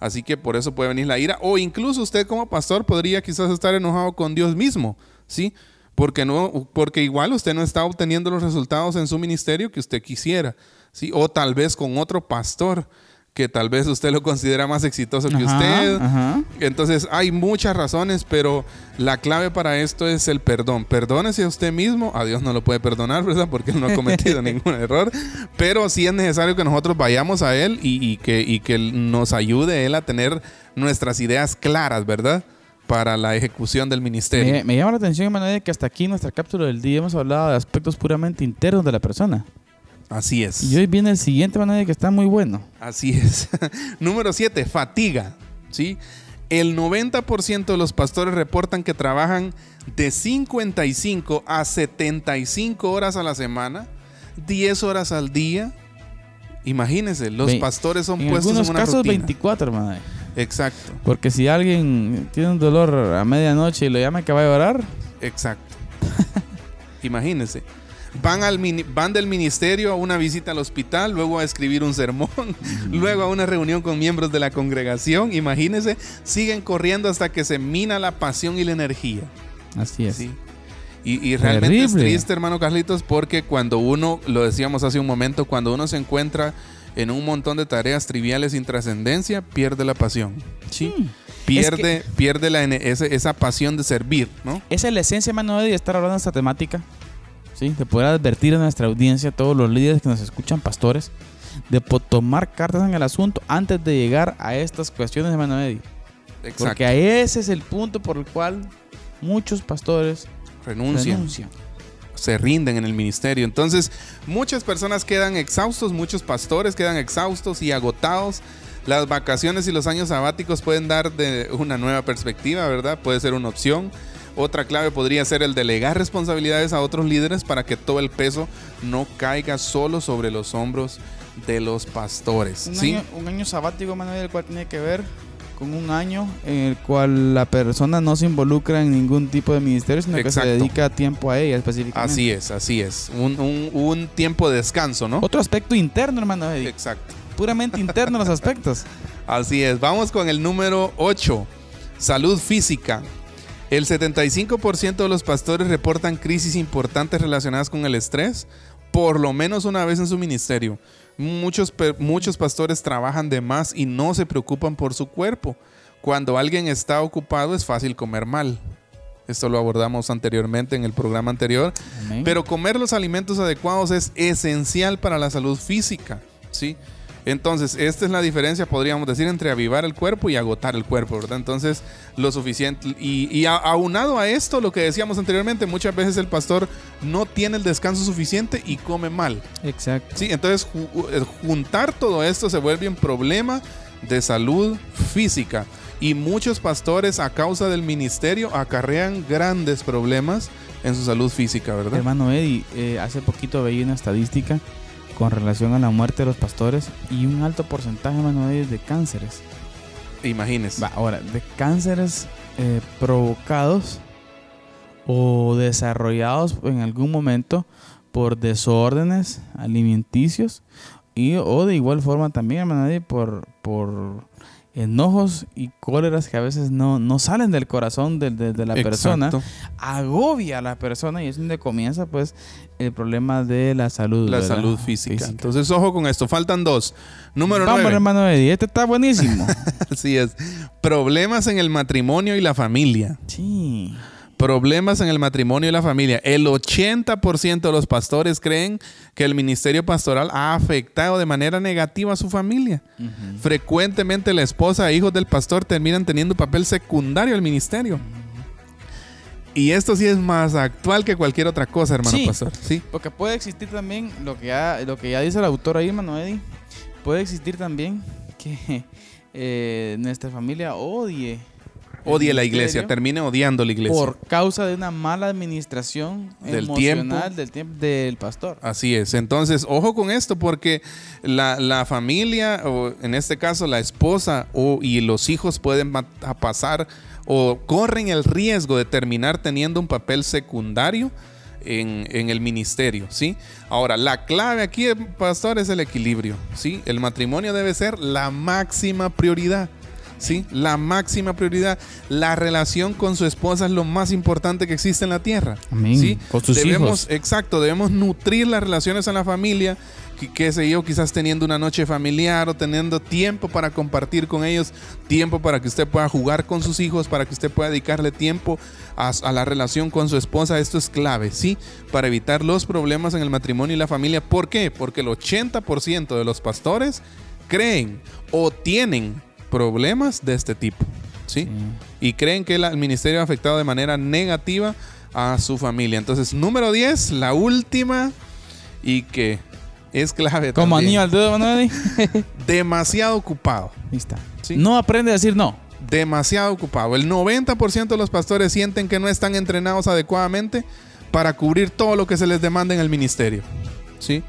Así que por eso puede venir la ira. O incluso usted como pastor podría quizás estar enojado con Dios mismo, ¿sí? Porque, no, porque igual usted no está obteniendo los resultados en su ministerio que usted quisiera, ¿sí? O tal vez con otro pastor que tal vez usted lo considera más exitoso que usted. Entonces hay muchas razones, pero la clave para esto es el perdón. Perdónese a usted mismo, a Dios no lo puede perdonar, ¿verdad? Porque él no ha cometido ningún error, pero sí es necesario que nosotros vayamos a Él y, que, y que nos ayude Él a tener nuestras ideas claras, ¿verdad? Para la ejecución del ministerio. Me, llama la atención, Emanuel, que hasta aquí en nuestra cápsula del día hemos hablado de aspectos puramente internos de la persona. Así es. Y hoy viene el siguiente manera que está muy bueno. Así es. Número 7, fatiga. ¿sí? El 90% de los pastores reportan que trabajan de 55 a 75 horas a la semana, 10 horas al día. Imagínense, los pastores son puestos en una casos 24, hermano. Exacto. Porque si alguien tiene un dolor a medianoche y lo llama que va a llorar. Exacto. Imagínense van, al van del ministerio a una visita al hospital, luego a escribir un sermón, luego a una reunión con miembros de la congregación. Imagínense, siguen corriendo hasta que se mina la pasión y la energía. Así es. Y, realmente es triste, hermano Carlitos, porque cuando uno, lo decíamos hace un momento, cuando uno se encuentra en un montón de tareas triviales sin trascendencia, pierde la pasión. Sí. Pierde, pierde la, esa, pasión de servir, ¿no? Esa es la esencia, hermano, de estar hablando de esta temática. De poder advertir a nuestra audiencia, a todos los líderes que nos escuchan, pastores, de tomar cartas en el asunto antes de llegar a estas cuestiones, de mano Eddie. Exacto. Porque ese es el punto por el cual muchos pastores renuncian. Se rinden en el ministerio. Entonces, muchas personas quedan exhaustos, muchos pastores quedan exhaustos y agotados. Las vacaciones y los años sabáticos pueden dar de una nueva perspectiva, ¿verdad? Puede ser una opción otra clave podría ser el delegar responsabilidades a otros líderes para que todo el peso no caiga solo sobre los hombros de los pastores. Un, ¿sí? año, un año sabático, Manuel, el cual tiene que ver con un año en el cual la persona no se involucra en ningún tipo de ministerio, sino que se dedica tiempo a ella específicamente. Así es, así es. Un, tiempo de descanso, ¿no? Otro aspecto interno, hermano. Exacto. Puramente interno los aspectos. Así es. Vamos con el número 8. Salud física. El 75% de los pastores reportan crisis importantes relacionadas con el estrés, por lo menos una vez en su ministerio. Muchos, muchos pastores trabajan de más y no se preocupan por su cuerpo. Cuando alguien está ocupado es fácil comer mal. Esto lo abordamos anteriormente en el programa anterior. Pero comer los alimentos adecuados es esencial para la salud física. ¿sí? Entonces, esta es la diferencia, podríamos decir, entre avivar el cuerpo y agotar el cuerpo, ¿verdad? Entonces, lo suficiente. Y, aunado a esto, lo que decíamos anteriormente, muchas veces el pastor no tiene el descanso suficiente y come mal. Exacto. Sí, entonces eh, juntar todo esto se vuelve un problema de salud física. Y muchos pastores, a causa del ministerio, acarrean grandes problemas en su salud física, ¿verdad? Hermano Eddie, eh, hace poquito veía una estadística con relación a la muerte de los pastores y un alto porcentaje, Manuel, de cánceres. Imagínese. ahora, de cánceres eh, provocados o desarrollados en algún momento por desórdenes alimenticios y o de igual forma también, Manuel, por, por enojos y cóleras que a veces no, no salen del corazón de, la persona, agobia a la persona y es donde comienza pues el problema de la salud. La salud física. Entonces, ojo con esto, faltan dos. Número Vamos, hermano Eddie, este está buenísimo. Así es. Problemas en el matrimonio y la familia. Sí. Problemas en el matrimonio y la familia. El 80% de los pastores creen que el ministerio pastoral ha afectado de manera negativa a su familia. Frecuentemente la esposa e hijos del pastor terminan teniendo un papel secundario al ministerio. Y esto sí es más actual que cualquier otra cosa, hermano pastor. Sí. Porque puede existir también lo que ya, lo que ya dice el autor ahí, hermano Eddie. Puede existir también que eh, nuestra familia odie odie la iglesia, termine odiando la iglesia. Por causa de una mala administración del emocional del tiempo del pastor. Así es. Entonces, ojo con esto, porque la, familia, o en este caso la esposa o, y los hijos pueden pasar o corren el riesgo de terminar teniendo un papel secundario. En, en, el ministerio, ¿sí? Ahora, la clave aquí, pastor, es el equilibrio, ¿sí? El matrimonio debe ser la máxima prioridad. ¿Sí? La máxima prioridad. La relación con su esposa es lo más importante que existe en la tierra. ¿sí? Con sus debemos, hijos. Exacto, debemos nutrir las relaciones en la familia. Qué sé yo, quizás teniendo una noche familiar o teniendo tiempo para compartir con ellos, tiempo para que usted pueda jugar con sus hijos, para que usted pueda dedicarle tiempo a, a la relación con su esposa. Esto es clave, ¿sí? Para evitar los problemas en el matrimonio y la familia. ¿Por qué? Porque el 80% de los pastores creen o tienen problemas de este tipo. ¿sí? Y creen que el ministerio ha afectado de manera negativa a su familia. Entonces, número 10, la última y que es clave. Como anillo al dedo, Manuel. Demasiado ocupado. Está. No aprende a decir no. Demasiado ocupado. El 90% de los pastores sienten que no están entrenados adecuadamente para cubrir todo lo que se les demanda en el ministerio. ¿Sí?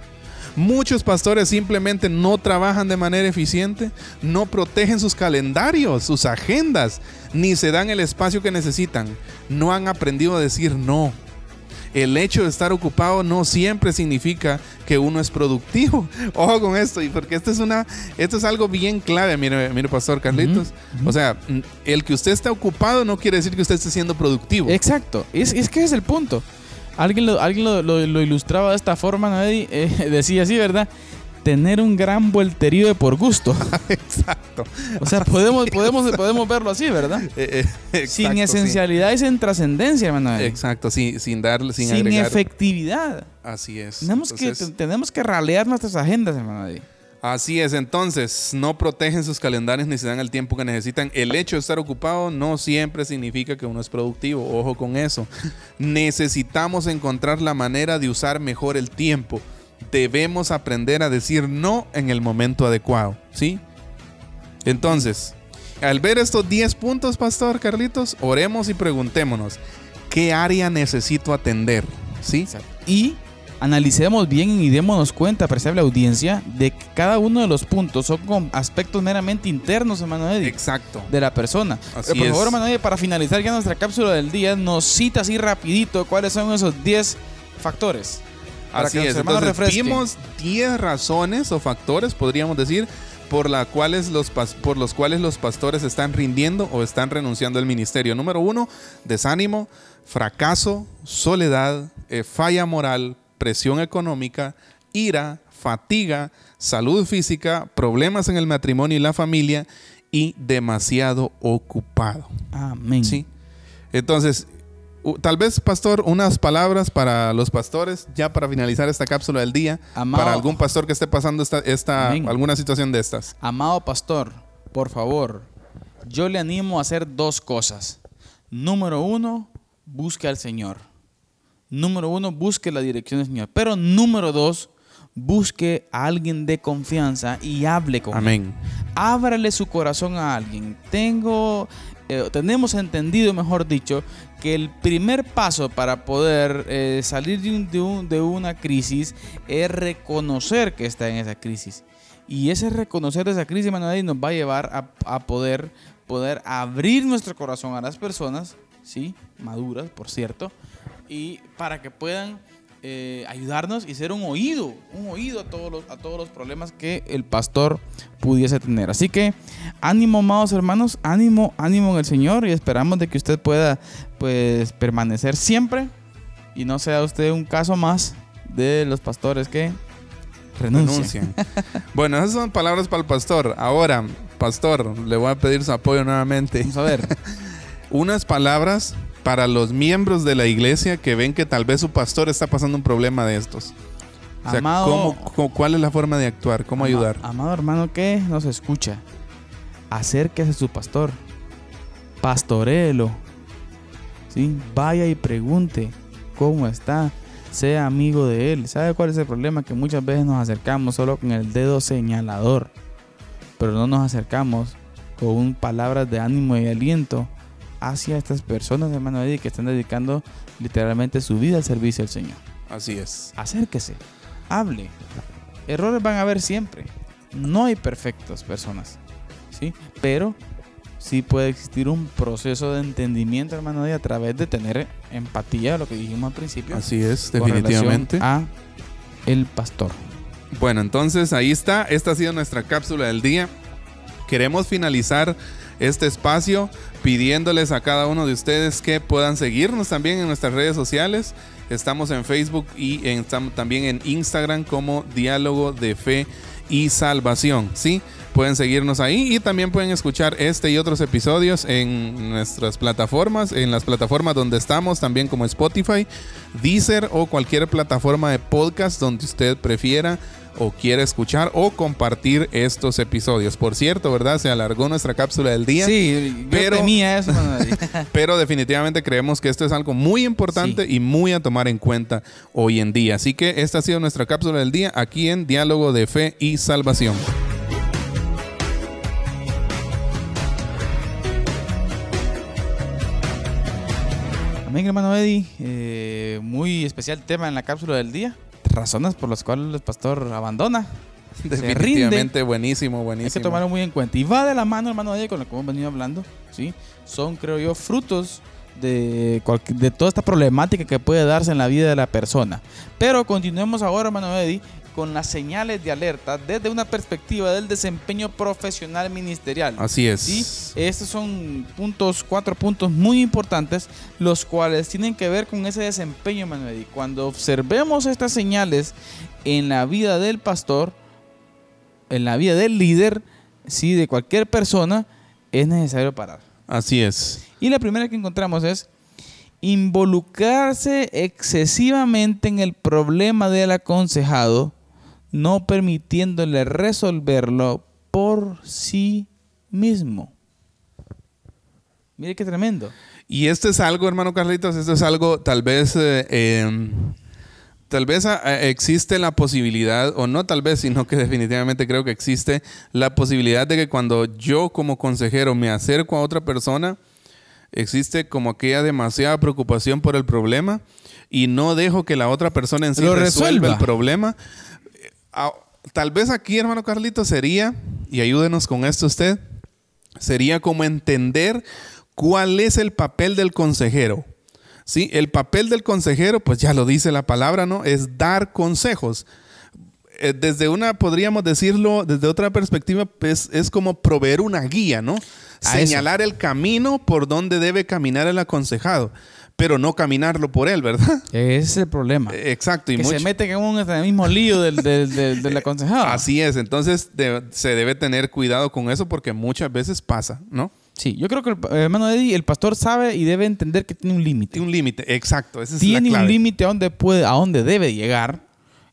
Muchos pastores simplemente no trabajan de manera eficiente, no protegen sus calendarios, sus agendas, ni se dan el espacio que necesitan. No han aprendido a decir no. El hecho de estar ocupado no siempre significa que uno es productivo. Ojo con esto, y porque esto es una, esto es algo bien clave, mire, mire Pastor Carlitos. O sea, el que usted esté ocupado no quiere decir que usted esté siendo productivo. Exacto. Es, es que es el punto. Alguien lo, alguien lo, ilustraba de esta forma, ¿no? Eh, decía así, ¿verdad? Tener un gran vuelterío de por gusto. Exacto. O sea, podemos, podemos, podemos verlo así, ¿verdad? Eh, eh, sin esencialidad y sin trascendencia, hermano. Exacto, sin, sin darle, sin, sin efectividad. Así es. Tenemos, que, tenemos que ralear nuestras agendas, hermano. Así es, entonces no protegen sus calendarios ni se dan el tiempo que necesitan. El hecho de estar ocupado no siempre significa que uno es productivo, ojo con eso. Necesitamos encontrar la manera de usar mejor el tiempo. Debemos aprender a decir no en el momento adecuado, ¿sí? Entonces, al ver estos 10 puntos, Pastor Carlitos, oremos y preguntémonos, ¿qué área necesito atender? ¿Sí? Y analicemos bien y démonos cuenta, apreciable audiencia, de que cada uno de los puntos son con aspectos meramente internos, hermano Eddie. Exacto. De la persona. Así por favor, hermano Eddie, para finalizar ya nuestra cápsula del día, nos cita así rapidito cuáles son esos 10 factores. así es. Entonces, vimos 10 razones o factores, podríamos decir, por, la cuales los por los cuales los pastores están rindiendo o están renunciando al ministerio. Número uno, desánimo, fracaso, soledad, eh, falla moral, presión económica, ira, fatiga, salud física, problemas en el matrimonio y la familia y demasiado ocupado. Amén. Sí. Entonces, tal vez, pastor, unas palabras para los pastores, ya para finalizar esta cápsula del día, para algún pastor que esté pasando esta, esta alguna situación de estas. Amado pastor, por favor, yo le animo a hacer dos cosas. Número uno, busque al Señor. Número uno, busque la dirección del Señor. Pero número dos, busque a alguien de confianza y hable con Amén. él. Ábrale su corazón a alguien. Tengo, eh, tenemos entendido, mejor dicho, que el primer paso para poder eh, salir de, de, una crisis es reconocer que está en esa crisis. Y ese reconocer esa crisis, Manuel, nos va a llevar a, a, poder, poder abrir nuestro corazón a las personas, ¿sí? maduras, por cierto, y para que puedan eh, ayudarnos y ser un oído, un oído a todos, los, a todos los problemas que el pastor pudiese tener. Así que ánimo, amados hermanos, ánimo, ánimo en el Señor y esperamos de que usted pueda pues permanecer siempre y no sea usted un caso más de los pastores que renuncian. bueno, esas son palabras para el pastor. Ahora, pastor, le voy a pedir su apoyo nuevamente. Vamos a ver. Unas palabras para los miembros de la iglesia que ven que tal vez su pastor está pasando un problema de estos? O sea, Amado- ¿cómo- cómo- cuál es la forma de actuar? ¿Cómo Ama- ayudar? Amado hermano que nos escucha, acérquese a su pastor, pastoréelo, ¿sí? vaya y pregunte cómo está, sea amigo de él. ¿Sabe cuál es el problema? Que muchas veces nos acercamos solo con el dedo señalador, pero no nos acercamos con palabras de ánimo y aliento hacia estas personas, hermano Eddie, que están dedicando literalmente su vida al servicio del Señor Así es. acérquese, hable. Errores van a haber siempre. No hay perfectas personas, ¿sí? Pero sí puede existir un proceso de entendimiento, hermano, y a través de tener empatía, lo que dijimos al principio. Así es, con definitivamente. A el pastor. Bueno, entonces ahí está. Esta ha sido nuestra cápsula del día. Queremos finalizar este espacio pidiéndoles a cada uno de ustedes que puedan seguirnos también en nuestras redes sociales. Estamos en Facebook y en- también en Instagram como Diálogo de Fe y Salvación. ¿sí? Pueden seguirnos ahí y también pueden escuchar este y otros episodios en nuestras plataformas, en las plataformas donde estamos, también como Spotify, Deezer o cualquier plataforma de podcast donde usted prefiera o quiera escuchar o compartir estos episodios. Por cierto, ¿verdad? Se alargó nuestra cápsula del día. Sí, pero- yo temía eso. Pero definitivamente creemos que esto es algo muy importante y muy a tomar en cuenta hoy en día. Así que esta ha sido nuestra cápsula del día aquí en Diálogo de Fe y Salvación. Amén, hermano Eddie. Eh, muy especial tema en la cápsula del día. Razones por las cuales el pastor abandona. Se Definitivamente buenísimo, Hay que buenísimo. tomarlo muy en cuenta. Y va de la mano, hermano Eddie, con lo que hemos venido hablando. ¿sí? Son, creo yo, frutos de, de toda esta problemática que puede darse en la vida de la persona. Pero continuemos ahora, hermano Eddie, con las señales de alerta desde una perspectiva del desempeño profesional ministerial. Así es. ¿sí? Estos son puntos, cuatro puntos muy importantes, los cuales tienen que ver con ese desempeño, Manuel. Y cuando observemos estas señales en la vida del pastor, en la vida del líder, sí, de cualquier persona, es necesario parar. Así es. Y la primera que encontramos es involucrarse excesivamente en el problema del aconsejado, no permitiéndole resolverlo por sí mismo. Mire qué tremendo. Y esto es algo, hermano Carlitos, esto es algo tal vez, eh, eh, tal vez ah, eh, existe la posibilidad, o no tal vez, sino que definitivamente creo que existe la posibilidad de que cuando yo como consejero me acerco a otra persona, existe como aquella demasiada preocupación por el problema y no dejo que la otra persona en sí resuelva. el problema. Tal vez aquí, hermano Carlitos, sería, y ayúdenos con esto usted, sería como entender cuál es el papel del consejero. Sí, el papel del consejero, pues ya lo dice la palabra, ¿no? Es dar consejos. Eh, Desde una, podríamos decirlo, desde otra perspectiva, pues es como proveer una guía, ¿no? A eso. Señalar el camino por donde debe caminar el aconsejado, pero no caminarlo por él, ¿verdad? Ese es el problema. Eh, Exacto. Y que se mucho- mete en un en el mismo lío del, del, del- del aconsejado. Así es, entonces de- se debe tener cuidado con eso porque muchas veces pasa, ¿no? Sí, yo creo que el eh, hermano Eddie, el pastor sabe y debe entender que tiene un límite. Tiene un límite, exacto, esa es tiene la un límite a donde puede, a donde debe llegar.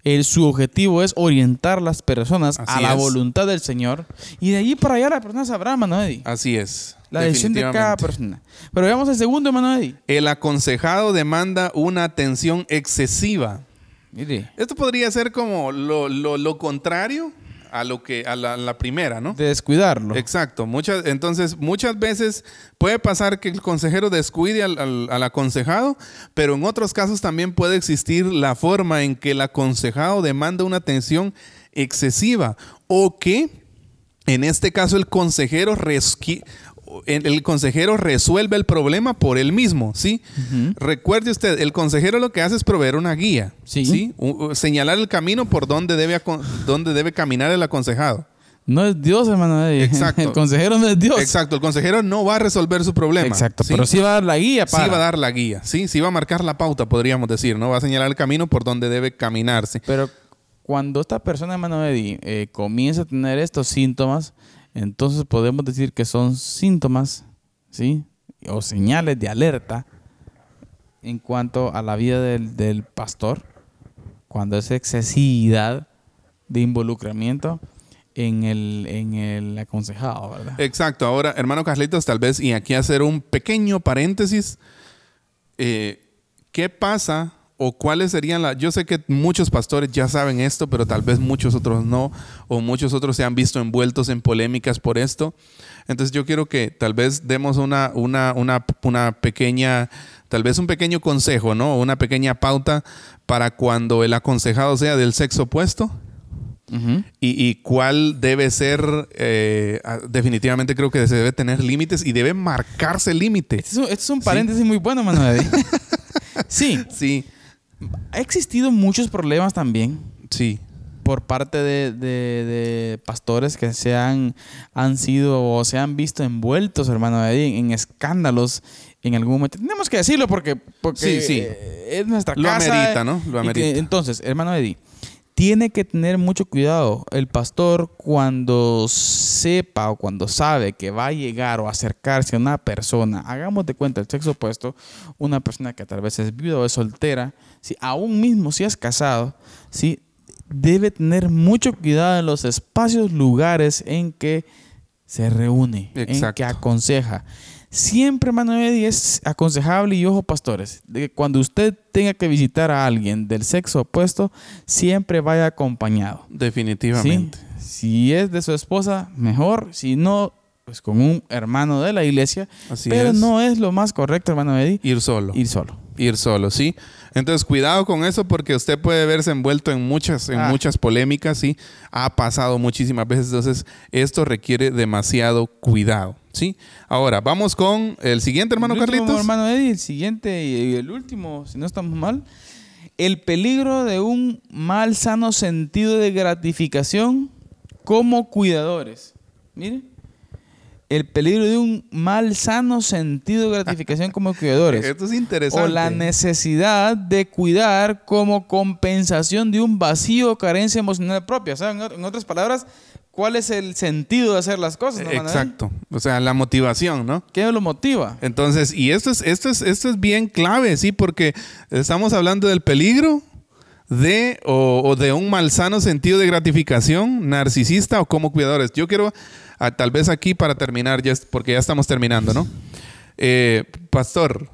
El, su objetivo es orientar las personas a la es. voluntad del Señor. Y de allí para allá la persona sabrá, hermano Eddie. Así es. La decisión de cada persona. Pero veamos el segundo, hermano Eddie. El aconsejado demanda una atención excesiva. Mire, Esto podría ser como lo, lo- lo contrario a lo que a la, la primera, ¿no? de descuidarlo. Exacto. Muchas, entonces, muchas veces puede pasar que el consejero descuide al, al- al aconsejado, pero en otros casos también puede existir la forma en que el aconsejado demanda una atención excesiva o que, en este caso, el consejero el consejero resuelve el problema por él mismo, ¿sí? Recuerde usted, el consejero lo que hace es proveer una guía, Sí. ¿sí? Señalar el camino por donde debe, donde debe caminar el aconsejado. No es Dios, hermano Eddie. Exacto. El consejero no es Dios. Exacto, el consejero no va a resolver su problema. Exacto, ¿sí? pero sí va a dar la guía Sí para. va a dar la guía, sí, sí va a marcar la pauta, podríamos decir, ¿no? Va a señalar el camino por donde debe caminarse. Pero cuando esta persona, hermano Eddie, eh, comienza a tener estos síntomas, entonces podemos decir que son síntomas, ¿sí? O señales de alerta en cuanto a la vida del, del pastor, cuando es excesividad de involucramiento en el, en el aconsejado, ¿verdad? Exacto. Ahora, hermano Carlitos, tal vez, y aquí hacer un pequeño paréntesis. eh, ¿Qué pasa o cuáles serían las... Yo sé que muchos pastores ya saben esto, pero tal vez muchos otros no, o muchos otros se han visto envueltos en polémicas por esto. Entonces yo quiero que tal vez demos una, una, una, una pequeña, tal vez un pequeño consejo, ¿no? Una pequeña pauta para cuando el aconsejado sea del sexo opuesto. Y, y cuál debe ser, eh, definitivamente creo que se debe tener límites y debe marcarse límite. Este es un, este es un paréntesis muy bueno, Manuel. sí, Sí, ha existido muchos problemas también sí, por parte de, de- de pastores que se han, han sido o se han visto envueltos, hermano, Eddie, en escándalos en algún momento. Tenemos que decirlo porque, porque Sí, sí. es nuestra Lo casa. amerita, ¿no? Lo que- amerita. entonces, hermano Eddie, tiene que tener mucho cuidado el pastor cuando sepa o cuando sabe que va a llegar o acercarse a una persona, hagamos de cuenta el sexo opuesto, una persona que tal vez es viuda o es soltera, si aún mismo si es casado, si debe tener mucho cuidado en los espacios, lugares en que se reúne, en que aconseja. Siempre, hermano Eddie, es aconsejable y ojo, pastores, de que cuando usted tenga que visitar a alguien del sexo opuesto, siempre vaya acompañado. ¿sí? definitivamente. Si es de su esposa, mejor. Si no, pues con un hermano de la iglesia. Así pero es. no es lo más correcto, hermano Eddie, Ir solo. ir solo. Ir solo, sí. Entonces, cuidado con eso porque usted puede verse envuelto en muchas, en Ah. muchas polémicas, sí. Ha pasado muchísimas veces. Entonces, esto requiere demasiado cuidado, sí. Ahora, vamos con el siguiente, hermano el último, Carlitos. hermano Eddie, el siguiente y el último, si no estamos mal. El peligro de un mal sano sentido de gratificación como cuidadores. Mire. El peligro de un mal sano sentido de gratificación como cuidadores. Esto es interesante. o la necesidad de cuidar como compensación de un vacío o carencia emocional propia. O sea, en, ot- en otras palabras, ¿cuál es el sentido de hacer las cosas? no? Exacto. O sea, la motivación, ¿no? ¿Qué lo motiva? Entonces, y esto es, esto es, esto es bien clave, sí, porque estamos hablando del peligro de o, o de un malsano sentido de gratificación narcisista o como cuidadores. Yo quiero, ah, tal vez aquí para terminar, ya porque ya estamos terminando, ¿no? Eh, pastor,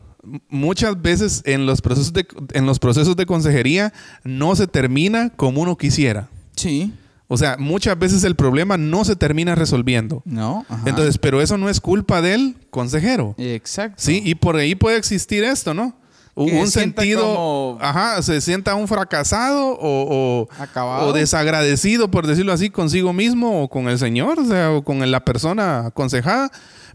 muchas veces en los procesos de, en los procesos de consejería no se termina como uno quisiera. Sí. O sea, muchas veces el problema no se termina resolviendo. No. ajá. Entonces, pero eso no es culpa del consejero. Exacto. Sí, y por ahí puede existir esto, ¿no? Un, sentido, como- ajá, se sienta un fracasado o, o- desagradecido, por decirlo así, consigo mismo o con el Señor, o sea, o con la persona aconsejada.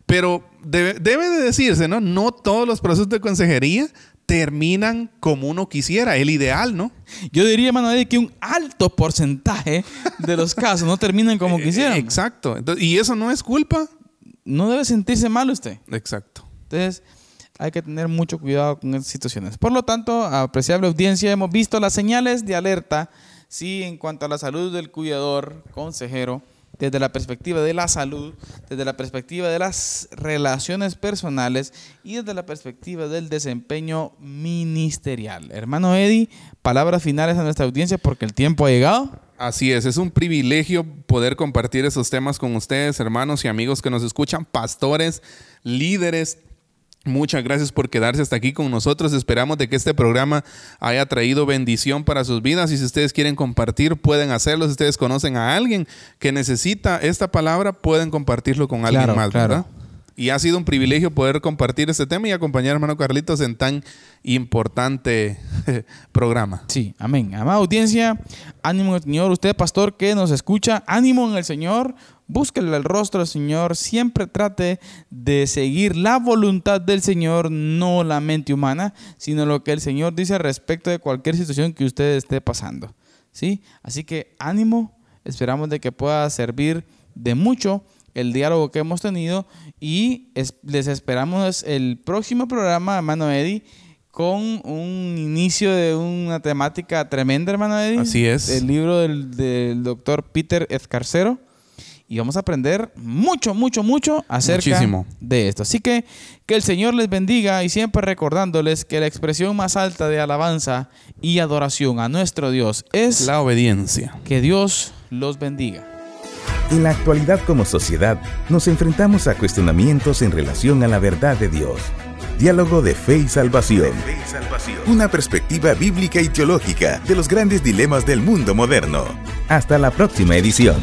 Pero debe, debe de decirse, ¿no? No todos los procesos de consejería terminan como uno quisiera, el ideal, ¿no? Yo diría, Manuel, que un alto porcentaje de los casos no terminan como Eh, quisieran. Exacto. Entonces, y eso no es culpa. No debe sentirse mal usted. Exacto. Entonces, hay que tener mucho cuidado con esas situaciones. Por lo tanto, apreciable audiencia, hemos visto las señales de alerta, sí, en cuanto a la salud del cuidador, consejero, desde la perspectiva de la salud, desde la perspectiva de las relaciones personales y desde la perspectiva del desempeño ministerial. Hermano Eddie, palabras finales a nuestra audiencia porque el tiempo ha llegado. Así es, es un privilegio poder compartir esos temas con ustedes, hermanos y amigos que nos escuchan, pastores, líderes. Muchas gracias por quedarse hasta aquí con nosotros. Esperamos de que este programa haya traído bendición para sus vidas y si ustedes quieren compartir, pueden hacerlo. Si ustedes conocen a alguien que necesita esta palabra, pueden compartirlo con alguien Claro, más, claro. ¿verdad? Y ha sido un privilegio poder compartir este tema y acompañar a hermano Carlitos en tan importante programa. Sí, amén. Amada audiencia, ánimo en el Señor. Usted, pastor, que nos escucha, ánimo en el Señor. Búsquele el rostro del Señor. Siempre trate de seguir la voluntad del Señor, no la mente humana, sino lo que el Señor dice respecto de cualquier situación que usted esté pasando. ¿Sí? Así que ánimo. Esperamos de que pueda servir de mucho el diálogo que hemos tenido y es- les esperamos el próximo programa, hermano Eddie, con un inicio de una temática tremenda, hermano Eddie. Así es. El libro del, del doctor Peter Escarcero. Y vamos a aprender mucho, mucho, mucho acerca Muchísimo. de esto. Así que que el Señor les bendiga y siempre recordándoles que la expresión más alta de alabanza y adoración a nuestro Dios es La obediencia. que Dios los bendiga. En la actualidad como sociedad nos enfrentamos a cuestionamientos en relación a la verdad de Dios. Diálogo de fe y salvación. Una perspectiva bíblica y teológica de los grandes dilemas del mundo moderno. Hasta la próxima edición.